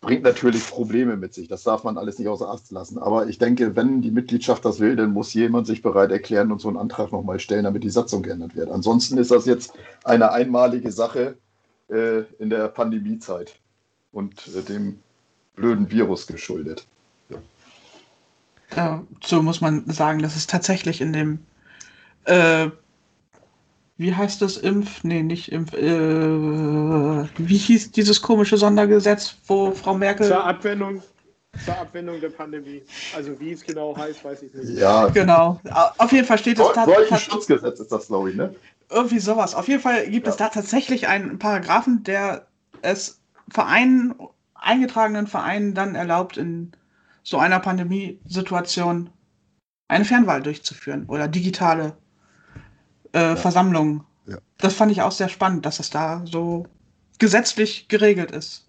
Bringt natürlich Probleme mit sich. Das darf man alles nicht außer Acht lassen. Aber ich denke, wenn die Mitgliedschaft das will, dann muss jemand sich bereit erklären und so einen Antrag nochmal stellen, damit die Satzung geändert wird. Ansonsten ist das jetzt eine einmalige Sache äh, in der Pandemiezeit und äh, dem blöden Virus geschuldet. Dazu muss man sagen, dass es tatsächlich in dem, äh, wie heißt das, Impf, nee, nicht Impf, äh, wie hieß dieses komische Sondergesetz, wo Frau Merkel... Zur Abwendung, zur Abwendung der Pandemie. Also wie es genau heißt, weiß ich nicht. Ja. Genau. Auf jeden Fall steht es da. Seuchenschutzgesetz ist das, glaube ich, ne? Irgendwie sowas. Auf jeden Fall gibt ja. es da tatsächlich einen Paragraphen, der es Vereinen, eingetragenen Vereinen dann erlaubt, in so einer Pandemiesituation eine Fernwahl durchzuführen oder digitale äh, ja. Versammlungen. Ja. Das fand ich auch sehr spannend, dass es da so gesetzlich geregelt ist.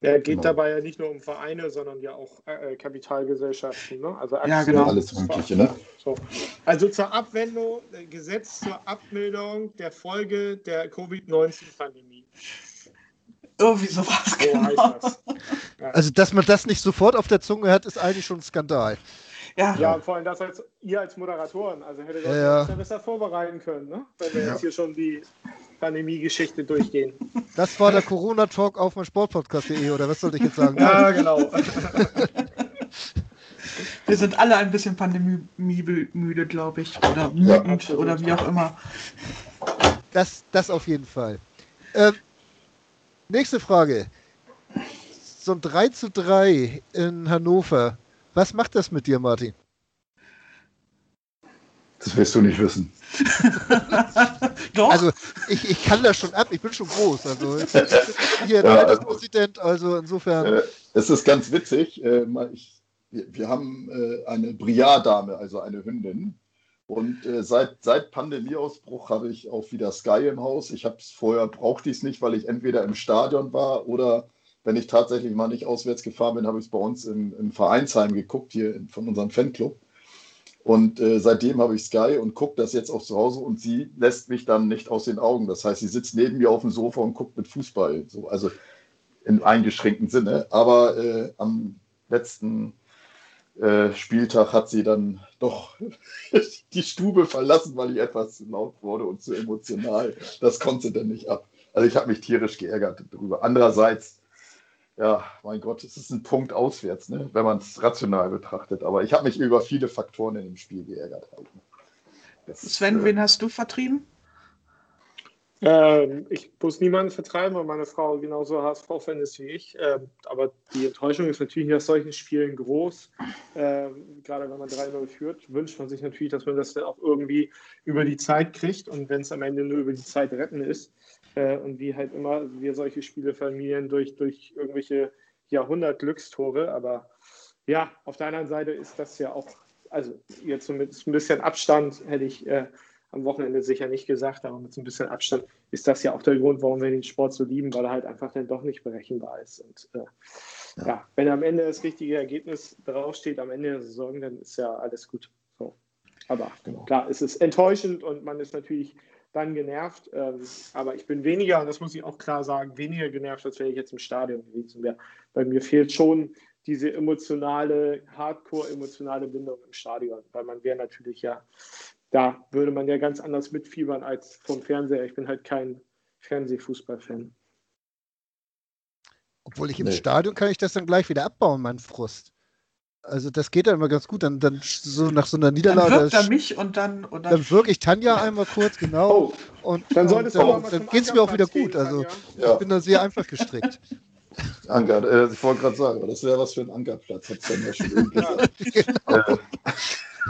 Ja, geht genau. dabei ja nicht nur um Vereine, sondern ja auch äh, Kapitalgesellschaften, ne? also Aktien, ja, genau. alles Mögliche. Ne? So. Also zur Abwendung, äh, Gesetz zur Abmilderung der Folge der Covid-19-Pandemie. Irgendwie sowas. So genau. das. Ja. Also, dass man das nicht sofort auf der Zunge hat, ist eigentlich schon ein Skandal. Ja, ja vor allem das als ihr als Moderatoren. Also hättet ihr ja, ja. besser vorbereiten können, ne? wenn wir jetzt hier schon die Pandemie-Geschichte durchgehen. Das war der Corona-Talk auf mein Sportpodcast.de, oder was sollte ich jetzt sagen? ja, genau. Wir sind alle ein bisschen pandemiemüde, glaube ich. Oder müdend ja, oder wie auch immer. Das, das auf jeden Fall. Ähm, nächste Frage. So ein 3 zu 3 in Hannover. Was macht das mit dir, Martin? Das wirst du nicht wissen. Doch. Also ich, ich kann das schon ab, ich bin schon groß. Also ich bin hier ja, also, Präsident, also insofern. Äh, es ist ganz witzig. Äh, ich, wir, wir, haben äh, eine Briardame, also eine Hündin. Und äh, seit, seit Pandemieausbruch habe ich auch wieder Sky im Haus. Ich habe es vorher brauchte ich es nicht, weil ich entweder im Stadion war oder wenn ich tatsächlich mal nicht auswärts gefahren bin, habe ich es bei uns im, im Vereinsheim geguckt, hier von unserem Fanclub. Und äh, seitdem habe ich Sky und gucke das jetzt auch zu Hause und sie lässt mich dann nicht aus den Augen. Das heißt, sie sitzt neben mir auf dem Sofa und guckt mit Fußball. So, also im eingeschränkten Sinne. Aber äh, am letzten äh, Spieltag hat sie dann doch die Stube verlassen, weil ich etwas zu laut wurde und zu emotional. Das konnte sie dann nicht ab. Also ich habe mich tierisch geärgert darüber. Andererseits ja, mein Gott, es ist ein Punkt auswärts, ne? wenn man es rational betrachtet. Aber ich habe mich über viele Faktoren in dem Spiel geärgert. Das, Sven, äh, wen hast du vertrieben? Ähm, ich muss niemanden vertreiben, weil meine Frau genauso HSV-Fan ist wie ich. Ähm, aber die Enttäuschung ist natürlich nach solchen Spielen groß. Ähm, gerade wenn man 3-0 führt, wünscht man sich natürlich, dass man das dann auch irgendwie über die Zeit kriegt. Und wenn es am Ende nur über die Zeit retten ist, äh, und wie halt immer wir solche Spiele vermieren durch, durch irgendwelche Jahrhundert-Glückstore. Aber ja, auf der anderen Seite ist das ja auch, also jetzt mit ein bisschen Abstand hätte ich äh, am Wochenende sicher nicht gesagt, aber mit so ein bisschen Abstand ist das ja auch der Grund, warum wir den Sport so lieben, weil er halt einfach dann doch nicht berechenbar ist. Und äh, ja. ja. wenn am Ende das richtige Ergebnis draufsteht, am Ende der Saison, dann ist ja alles gut. So. Aber genau. klar, es ist enttäuschend und man ist natürlich dann genervt. Ähm, aber ich bin weniger, und das muss ich auch klar sagen, weniger genervt, als wenn ich jetzt im Stadion gewesen wäre. Weil mir fehlt schon diese emotionale, hardcore-emotionale Bindung im Stadion. Weil man wäre natürlich ja, da würde man ja ganz anders mitfiebern als vom Fernseher. Ich bin halt kein Fernsehfußballfan. Obwohl ich im nee. Stadion kann ich das dann gleich wieder abbauen, mein Frust. Also das geht dann immer ganz gut. Dann, dann so nach so einer Niederlage. Dann wirkt er mich und dann. Und dann, dann wirke ich Tanja einmal kurz, genau. Oh, und dann, und, dann, dann geht es mir auch wieder gut. Also ja. ich bin da sehr einfach gestrickt. Anker, äh, ich wollte gerade sagen, das wäre was für ein Ankerplatz, hat es ja schon gesagt. genau.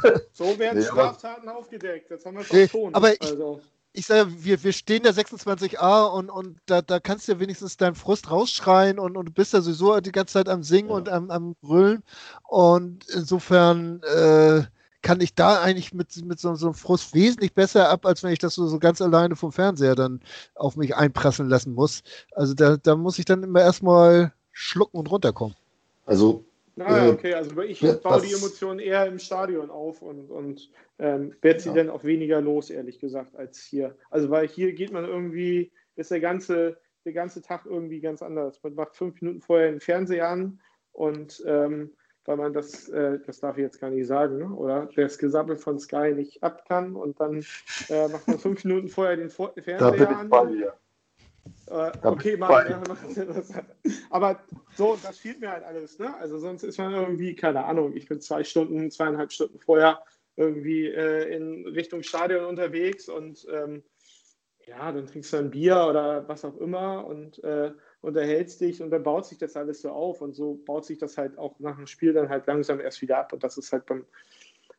Äh, so werden nee, Straftaten aufgedeckt. Das haben wir schon nee, Aber ich, also ich sage, wir, wir stehen der 26a und, und da, da kannst du ja wenigstens deinen Frust rausschreien und, und du bist ja sowieso die ganze Zeit am Singen ja. und am, am Brüllen. Und insofern äh, kann ich da eigentlich mit, mit so, so einem Frust wesentlich besser ab, als wenn ich das so, so ganz alleine vom Fernseher dann auf mich einprasseln lassen muss. Also da, da muss ich dann immer erstmal schlucken und runterkommen. Also Ah, äh, okay, also ich baue die Emotionen eher im Stadion auf und, und ähm, werde sie ja. dann auch weniger los, ehrlich gesagt, als hier. Also weil hier geht man irgendwie, ist der ganze, der ganze Tag irgendwie ganz anders. Man macht fünf Minuten vorher den Fernseher an und ähm, weil man das, äh, das darf ich jetzt gar nicht sagen, ne? oder das Gesammel von Sky nicht ab kann und dann äh, macht man fünf Minuten vorher den Fernseher an. Äh, okay, ja, aber so, das fehlt mir halt alles. Ne? Also sonst ist man irgendwie, keine Ahnung, ich bin zwei Stunden, zweieinhalb Stunden vorher irgendwie äh, in Richtung Stadion unterwegs und ähm, ja, dann trinkst du ein Bier oder was auch immer und äh, unterhältst dich und dann baut sich das alles so auf und so baut sich das halt auch nach dem Spiel dann halt langsam erst wieder ab und das ist halt beim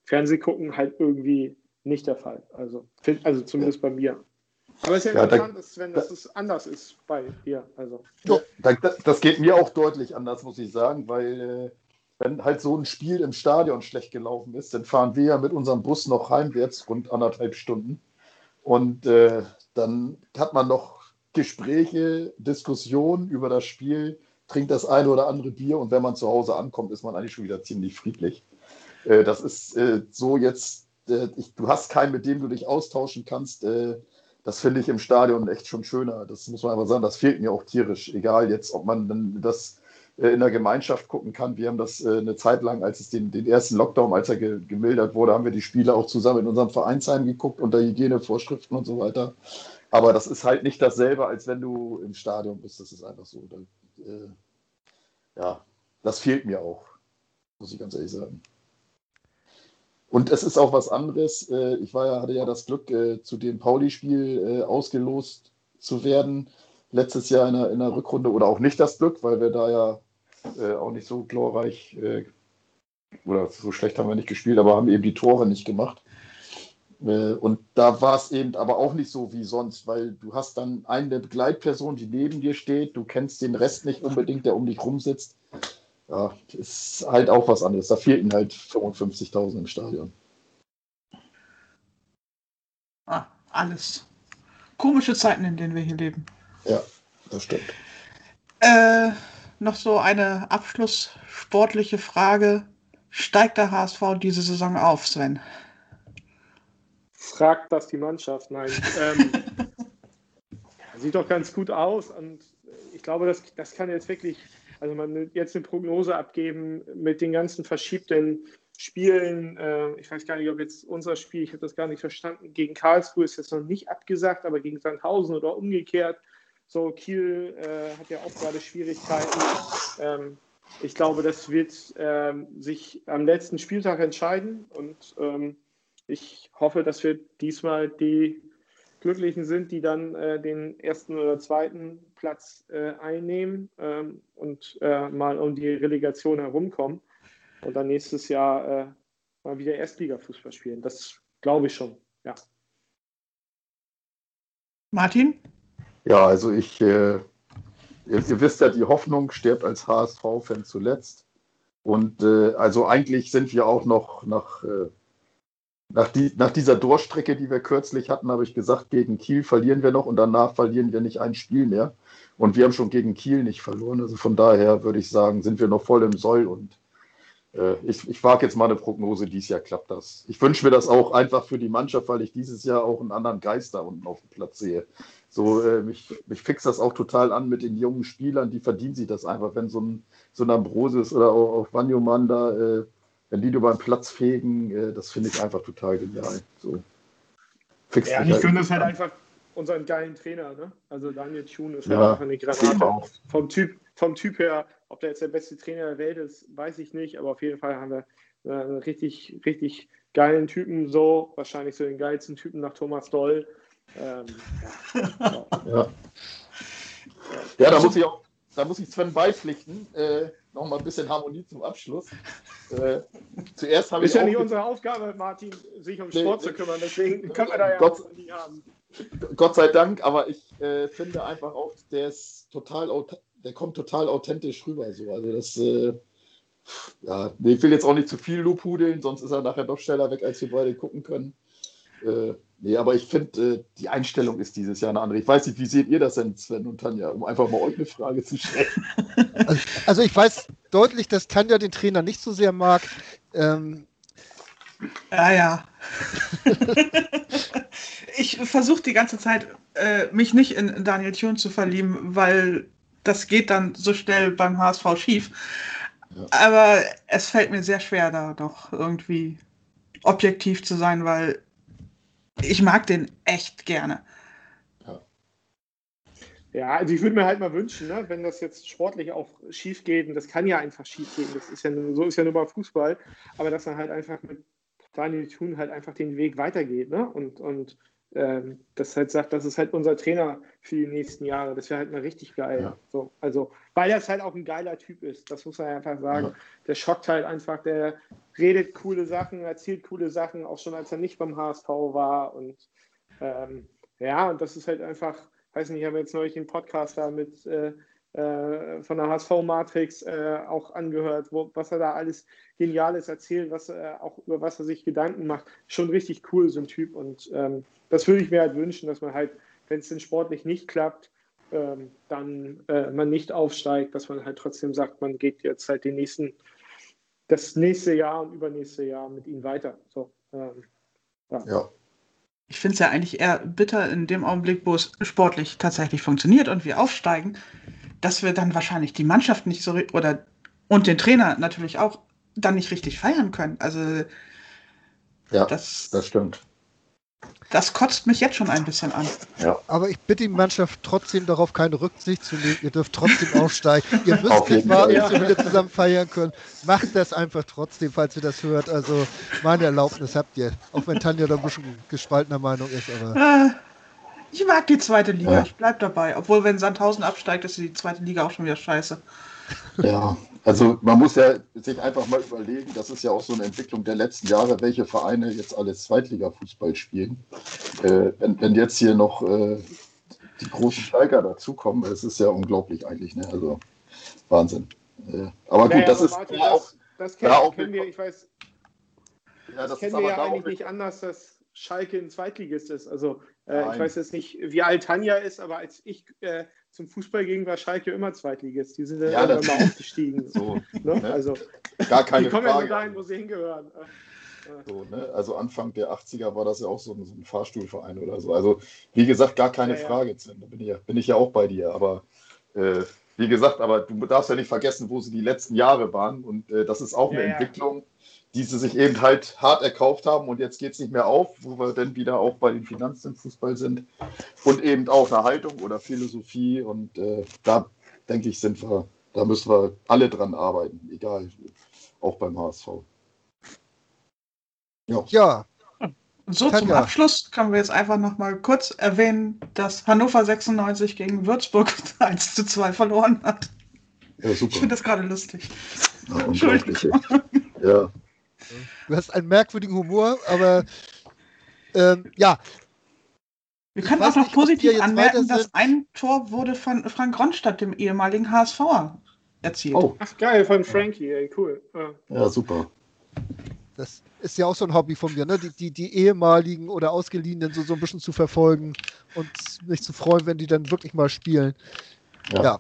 Fernsehgucken halt irgendwie nicht der Fall. Also, also zumindest bei mir. Aber es ist ja, ja interessant, da, Sven, dass da, es anders ist bei dir. Also. Ja, das, das, geht mir auch deutlich anders, muss ich sagen, weil äh, wenn halt so ein Spiel im Stadion schlecht gelaufen ist, dann fahren wir ja mit unserem Bus noch heimwärts, rund anderthalb Stunden. Und äh, dann hat man noch Gespräche, Diskussionen über das Spiel, trinkt das eine oder andere Bier und wenn man zu Hause ankommt, ist man eigentlich schon wieder ziemlich friedlich. Äh, das ist äh, so jetzt, äh, ich, du hast keinen, mit dem du dich austauschen kannst äh, das finde ich im Stadion echt schon schöner. Das muss man einfach sagen, das fehlt mir auch tierisch. Egal jetzt, ob man das äh, in der Gemeinschaft gucken kann. Wir haben das äh, eine Zeit lang, als es den, den ersten Lockdown, als er ge gemildert wurde, haben wir die Spiele auch zusammen in unserem Vereinsheim geguckt, unter Hygienevorschriften und so weiter. Aber das ist halt nicht dasselbe, als wenn du im Stadion bist. Das ist einfach so. Da, äh, ja, das fehlt mir auch, muss ich ganz ehrlich sagen. Und es ist auch was anderes. Äh, ich war ja, hatte ja das Glück, äh, zu dem Pauli-Spiel äh, ausgelost zu werden. Letztes Jahr in der, in der Rückrunde oder auch nicht das Glück, weil wir da ja auch nicht so glorreich oder so schlecht haben wir nicht gespielt, aber haben eben die Tore nicht gemacht. Und da war es eben aber auch nicht so wie sonst, weil du hast dann eine Begleitperson, die neben dir steht, du kennst den Rest nicht unbedingt, der um dich rumsitzt ja, ist halt auch was anderes. Da fehlten halt 55.000 im Stadion. Ah, alles. Komische Zeiten, in denen wir hier leben. Ja, das stimmt. Äh, noch so eine abschlusssportliche Frage. Steigt der HSV diese Saison auf, Sven? Fragt das die Mannschaft? Nein. ähm, sieht doch ganz gut aus und ich glaube, das, das kann jetzt wirklich also man jetzt eine Prognose abgeben mit den ganzen verschiebten Spielen. Äh, ich weiß gar nicht, ob jetzt unser Spiel, ich habe das gar nicht verstanden, gegen Karlsruhe ist jetzt noch nicht abgesagt, aber gegen Sandhausen oder umgekehrt. So, Kiel äh, hat ja auch gerade Schwierigkeiten. Ähm, ich glaube, das wird ähm, sich am letzten Spieltag entscheiden und ähm, ich hoffe, dass wir diesmal die Glücklichen sind, die dann äh, den ersten oder zweiten Platz äh, einnehmen ähm, und äh, mal um die Relegation herumkommen und dann nächstes Jahr äh, mal wieder Erstliga-Fußball spielen. Das glaube ich schon, ja. Martin? Ja, also ich, äh, ihr, ihr, wisst ja, die Hoffnung stirbt als HSV-Fan zuletzt. Und äh, also eigentlich sind wir auch noch nach nach, die, nach dieser Durchstrecke, die wir kürzlich hatten, habe ich gesagt, gegen Kiel verlieren wir noch und danach verlieren wir nicht ein Spiel mehr. Und wir haben schon gegen Kiel nicht verloren. Also von daher würde ich sagen, sind wir noch voll im Soll und äh, ich, ich wage jetzt mal eine Prognose, dieses Jahr klappt das. Ich wünsche mir das auch einfach für die Mannschaft, weil ich dieses Jahr auch einen anderen Geist da unten auf dem Platz sehe. So, äh, mich, mich fixt das auch total an mit den jungen Spielern, die verdienen sich das einfach, wenn so ein, so ein Ambrosius oder auch, auch Banyoman da äh, wenn die über den Platz fegen, äh, das finde ich einfach total genial. So. Fix ja, ich halt finde es halt einfach unseren geilen Trainer, ne? Also Daniel Thune ist ja, einfach eine Granate. Vom typ, vom typ her, ob der jetzt der beste Trainer der Welt ist, weiß ich nicht, aber auf jeden Fall haben wir einen richtig, richtig geilen Typen, so, wahrscheinlich so den geilsten Typen nach Thomas Doll. Ähm, ja. ja. ja. da muss ich auch, da muss ich Sven beipflichten. Äh, noch mal ein bisschen Harmonie zum Abschluss. Äh, zuerst habe ich. Ist ja nicht unsere Aufgabe, Martin, sich um Sport nee, zu kümmern, deswegen können wir da ja Gott, nie haben. Gott sei Dank, aber ich äh, finde einfach auch, der ist total, der kommt total authentisch rüber. So. Also das, äh, ja, ich will jetzt auch nicht zu viel lobhudeln, sonst ist er nachher doch schneller weg, als wir beide gucken können. Äh, nee, aber ich finde, äh, die Einstellung ist dieses Jahr eine andere. Ich weiß nicht, wie seht ihr das denn, Sven und Tanja, um einfach mal euch eine Frage zu stellen? Also, also ich weiß deutlich, dass Tanja den Trainer nicht so sehr mag. Ähm, ja, ja. ich versuche die ganze Zeit, äh, mich nicht in Daniel Thun zu verlieben, weil das geht dann so schnell beim HSV schief. Ja. Aber es fällt mir sehr schwer, da doch irgendwie objektiv zu sein, weil ich mag den echt gerne. Ja. also ich würde mir halt mal wünschen, ne, wenn das jetzt sportlich auch schief geht, und das kann ja einfach schief gehen, das ist ja nur, so ist ja nur beim Fußball, aber dass man halt einfach mit Daniel Thun halt einfach den Weg weitergeht, ne? Und, und ähm, das halt sagt, das ist halt unser Trainer für die nächsten Jahre. Das wäre halt mal richtig geil. Ja. So, also, weil das halt auch ein geiler Typ ist, das muss man einfach sagen. Ja. Der schockt halt einfach, der redet coole Sachen, erzählt coole Sachen, auch schon als er nicht beim HSV war. Und ähm, ja, und das ist halt einfach, weiß nicht, ich habe jetzt neulich den Podcast da mit äh, äh, von der HSV-Matrix äh, auch angehört, wo, was er da alles Geniales erzählt, was er auch über was er sich Gedanken macht. Schon richtig cool, so ein Typ. Und ähm, das würde ich mir halt wünschen, dass man halt, wenn es denn sportlich nicht klappt, ähm, dann äh, man nicht aufsteigt, dass man halt trotzdem sagt, man geht jetzt halt den nächsten, das nächste Jahr und übernächste Jahr mit ihm weiter. So, ähm, ja. ja. Ich finde es ja eigentlich eher bitter in dem Augenblick, wo es sportlich tatsächlich funktioniert und wir aufsteigen, dass wir dann wahrscheinlich die Mannschaft nicht so oder und den Trainer natürlich auch dann nicht richtig feiern können. Also ja, das, das stimmt. Das kotzt mich jetzt schon ein bisschen an. Ja. Aber ich bitte die Mannschaft trotzdem darauf keine Rücksicht zu nehmen. Ihr dürft trotzdem aufsteigen. Ihr müsst nicht warten, bis wir wieder zusammen feiern können. Macht das einfach trotzdem, falls ihr das hört. Also meine Erlaubnis habt ihr. Auch wenn Tanja da ein bisschen gespaltener Meinung ist. Aber äh, ich mag die zweite Liga. Ja. Ich bleib dabei. Obwohl, wenn Sandhausen absteigt, ist die zweite Liga auch schon wieder scheiße. Ja, also man muss ja sich einfach mal überlegen, das ist ja auch so eine Entwicklung der letzten Jahre, welche Vereine jetzt alles Zweitliga-Fußball spielen. Äh, wenn, wenn, jetzt hier noch äh, die großen Steiger dazukommen, das ist ja unglaublich eigentlich, ne? Also Wahnsinn. Äh, aber gut, naja, das aber ist Martin, das, auch, das kennen, da kennen wir, ich weiß, ja, das, das kennen wir ja eigentlich nicht anders, dass Schalke ein Zweitligist ist. Also äh, ich weiß jetzt nicht, wie alt Tanja ist, aber als ich äh, zum Fußball ging, war Schalke immer Zweitligist. Die sind ja, dann immer aufgestiegen. So, ne? Ne? Also, Gar keine die kommen Frage. ja nur dahin, wo sie hingehören. So, ne? Also Anfang der 80er war das ja auch so ein, so ein Fahrstuhlverein oder so. Also wie gesagt, gar keine ja, Frage, ja. Da bin ich, ja, bin ich ja auch bei dir. Aber äh, wie gesagt, aber du darfst ja nicht vergessen, wo sie die letzten Jahre waren. Und äh, das ist auch eine Entwicklung, die sie sich eben halt hart erkauft haben und jetzt geht es nicht mehr auf, wo wir dann wieder auch bei den Finanzen im Fußball sind und eben auch eine Haltung oder Philosophie und äh, da denke ich, sind wir, da müssen wir alle dran arbeiten, egal, auch beim HSV. Ja. ja. So, zum Abschluss können wir jetzt einfach noch mal kurz erwähnen, dass Hannover 96 gegen Würzburg 1 zu 2 verloren hat. Ja, super. Ich finde das gerade lustig. Ja, Entschuldigung. Ja, Du hast einen merkwürdigen Humor, aber ähm, ja. Wir können auch noch nicht, positiv anmerken, dass ein Tor wurde von Frank Ronstadt, dem ehemaligen HSV, erzielt. Oh. Ach geil, von Frankie, ey, cool. Ja. ja, super. Das ist ja auch so ein Hobby von mir, ne? die, die, die ehemaligen oder ausgeliehenen so, so ein bisschen zu verfolgen und mich zu freuen, wenn die dann wirklich mal spielen. Ja. ja.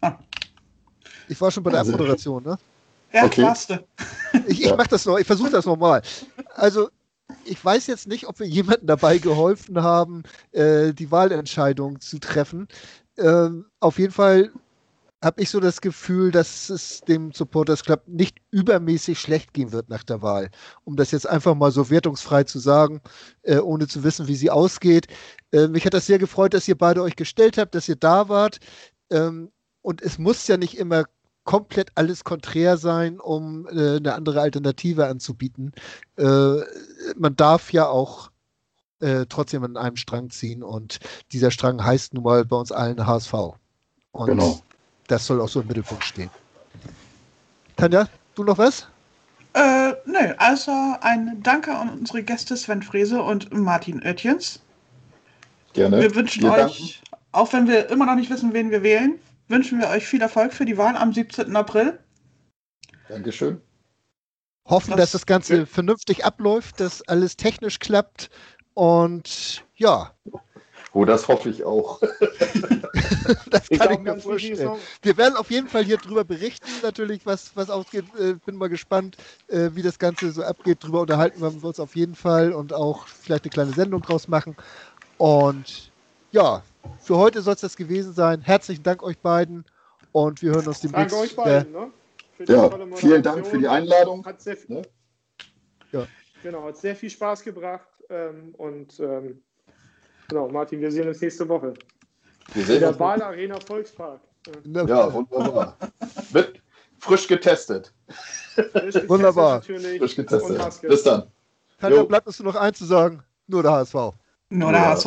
Ah. Ich war schon bei der also, Abmoderation, ne? Ja, okay. warst Ich, ich mache das noch, ich versuche das nochmal. Also, ich weiß jetzt nicht, ob wir jemandem dabei geholfen haben, äh, die Wahlentscheidung zu treffen. Ähm, auf jeden Fall habe ich so das Gefühl, dass es dem Supporters Club nicht übermäßig schlecht gehen wird nach der Wahl. Um das jetzt einfach mal so wertungsfrei zu sagen, äh, ohne zu wissen, wie sie ausgeht. Äh, mich hat das sehr gefreut, dass ihr beide euch gestellt habt, dass ihr da wart. Ähm, und es muss ja nicht immer komplett alles konträr sein, um äh, eine andere Alternative anzubieten. Äh, man darf ja auch äh, trotzdem an einem Strang ziehen und dieser Strang heißt nun mal bei uns allen HSV. Und genau. das soll auch so im Mittelpunkt stehen. Tanja, du noch was? Äh, nö, also ein Danke an unsere Gäste Sven Frese und Martin Oetjens. Gerne. Wir wünschen wir euch, danken. auch wenn wir immer noch nicht wissen, wen wir wählen, wünschen wir euch viel Erfolg für die Wahl am 17. April. Dankeschön. Hoffen, das dass das Ganze ja. vernünftig abläuft, dass alles technisch klappt und ja. Oh, das hoffe ich auch. das kann ich, ich mir vorstellen. Wir werden auf jeden Fall hier drüber berichten, natürlich, was, was ausgeht. Äh, bin mal gespannt, äh, wie das Ganze so abgeht. Drüber unterhalten wir uns auf jeden Fall und auch vielleicht eine kleine Sendung draus machen. Und ja, für heute soll es das gewesen sein. Herzlichen Dank euch beiden und wir hören uns demnächst. Danke euch beiden. Ne? Ja, vielen Dank für die Einladung. Hat sehr, ne? ja. Genau, hat sehr viel Spaß gebracht ähm, und ähm, genau, Martin, wir sehen uns nächste Woche. Wir sehen In der Bahl Arena Volkspark. Ja, wunderbar. Wird frisch getestet. Frisch getestet wunderbar. Frisch getestet. Bis dann. Tanja, bleibt uns noch eins zu sagen. Nur der HSV. Nur der HSV.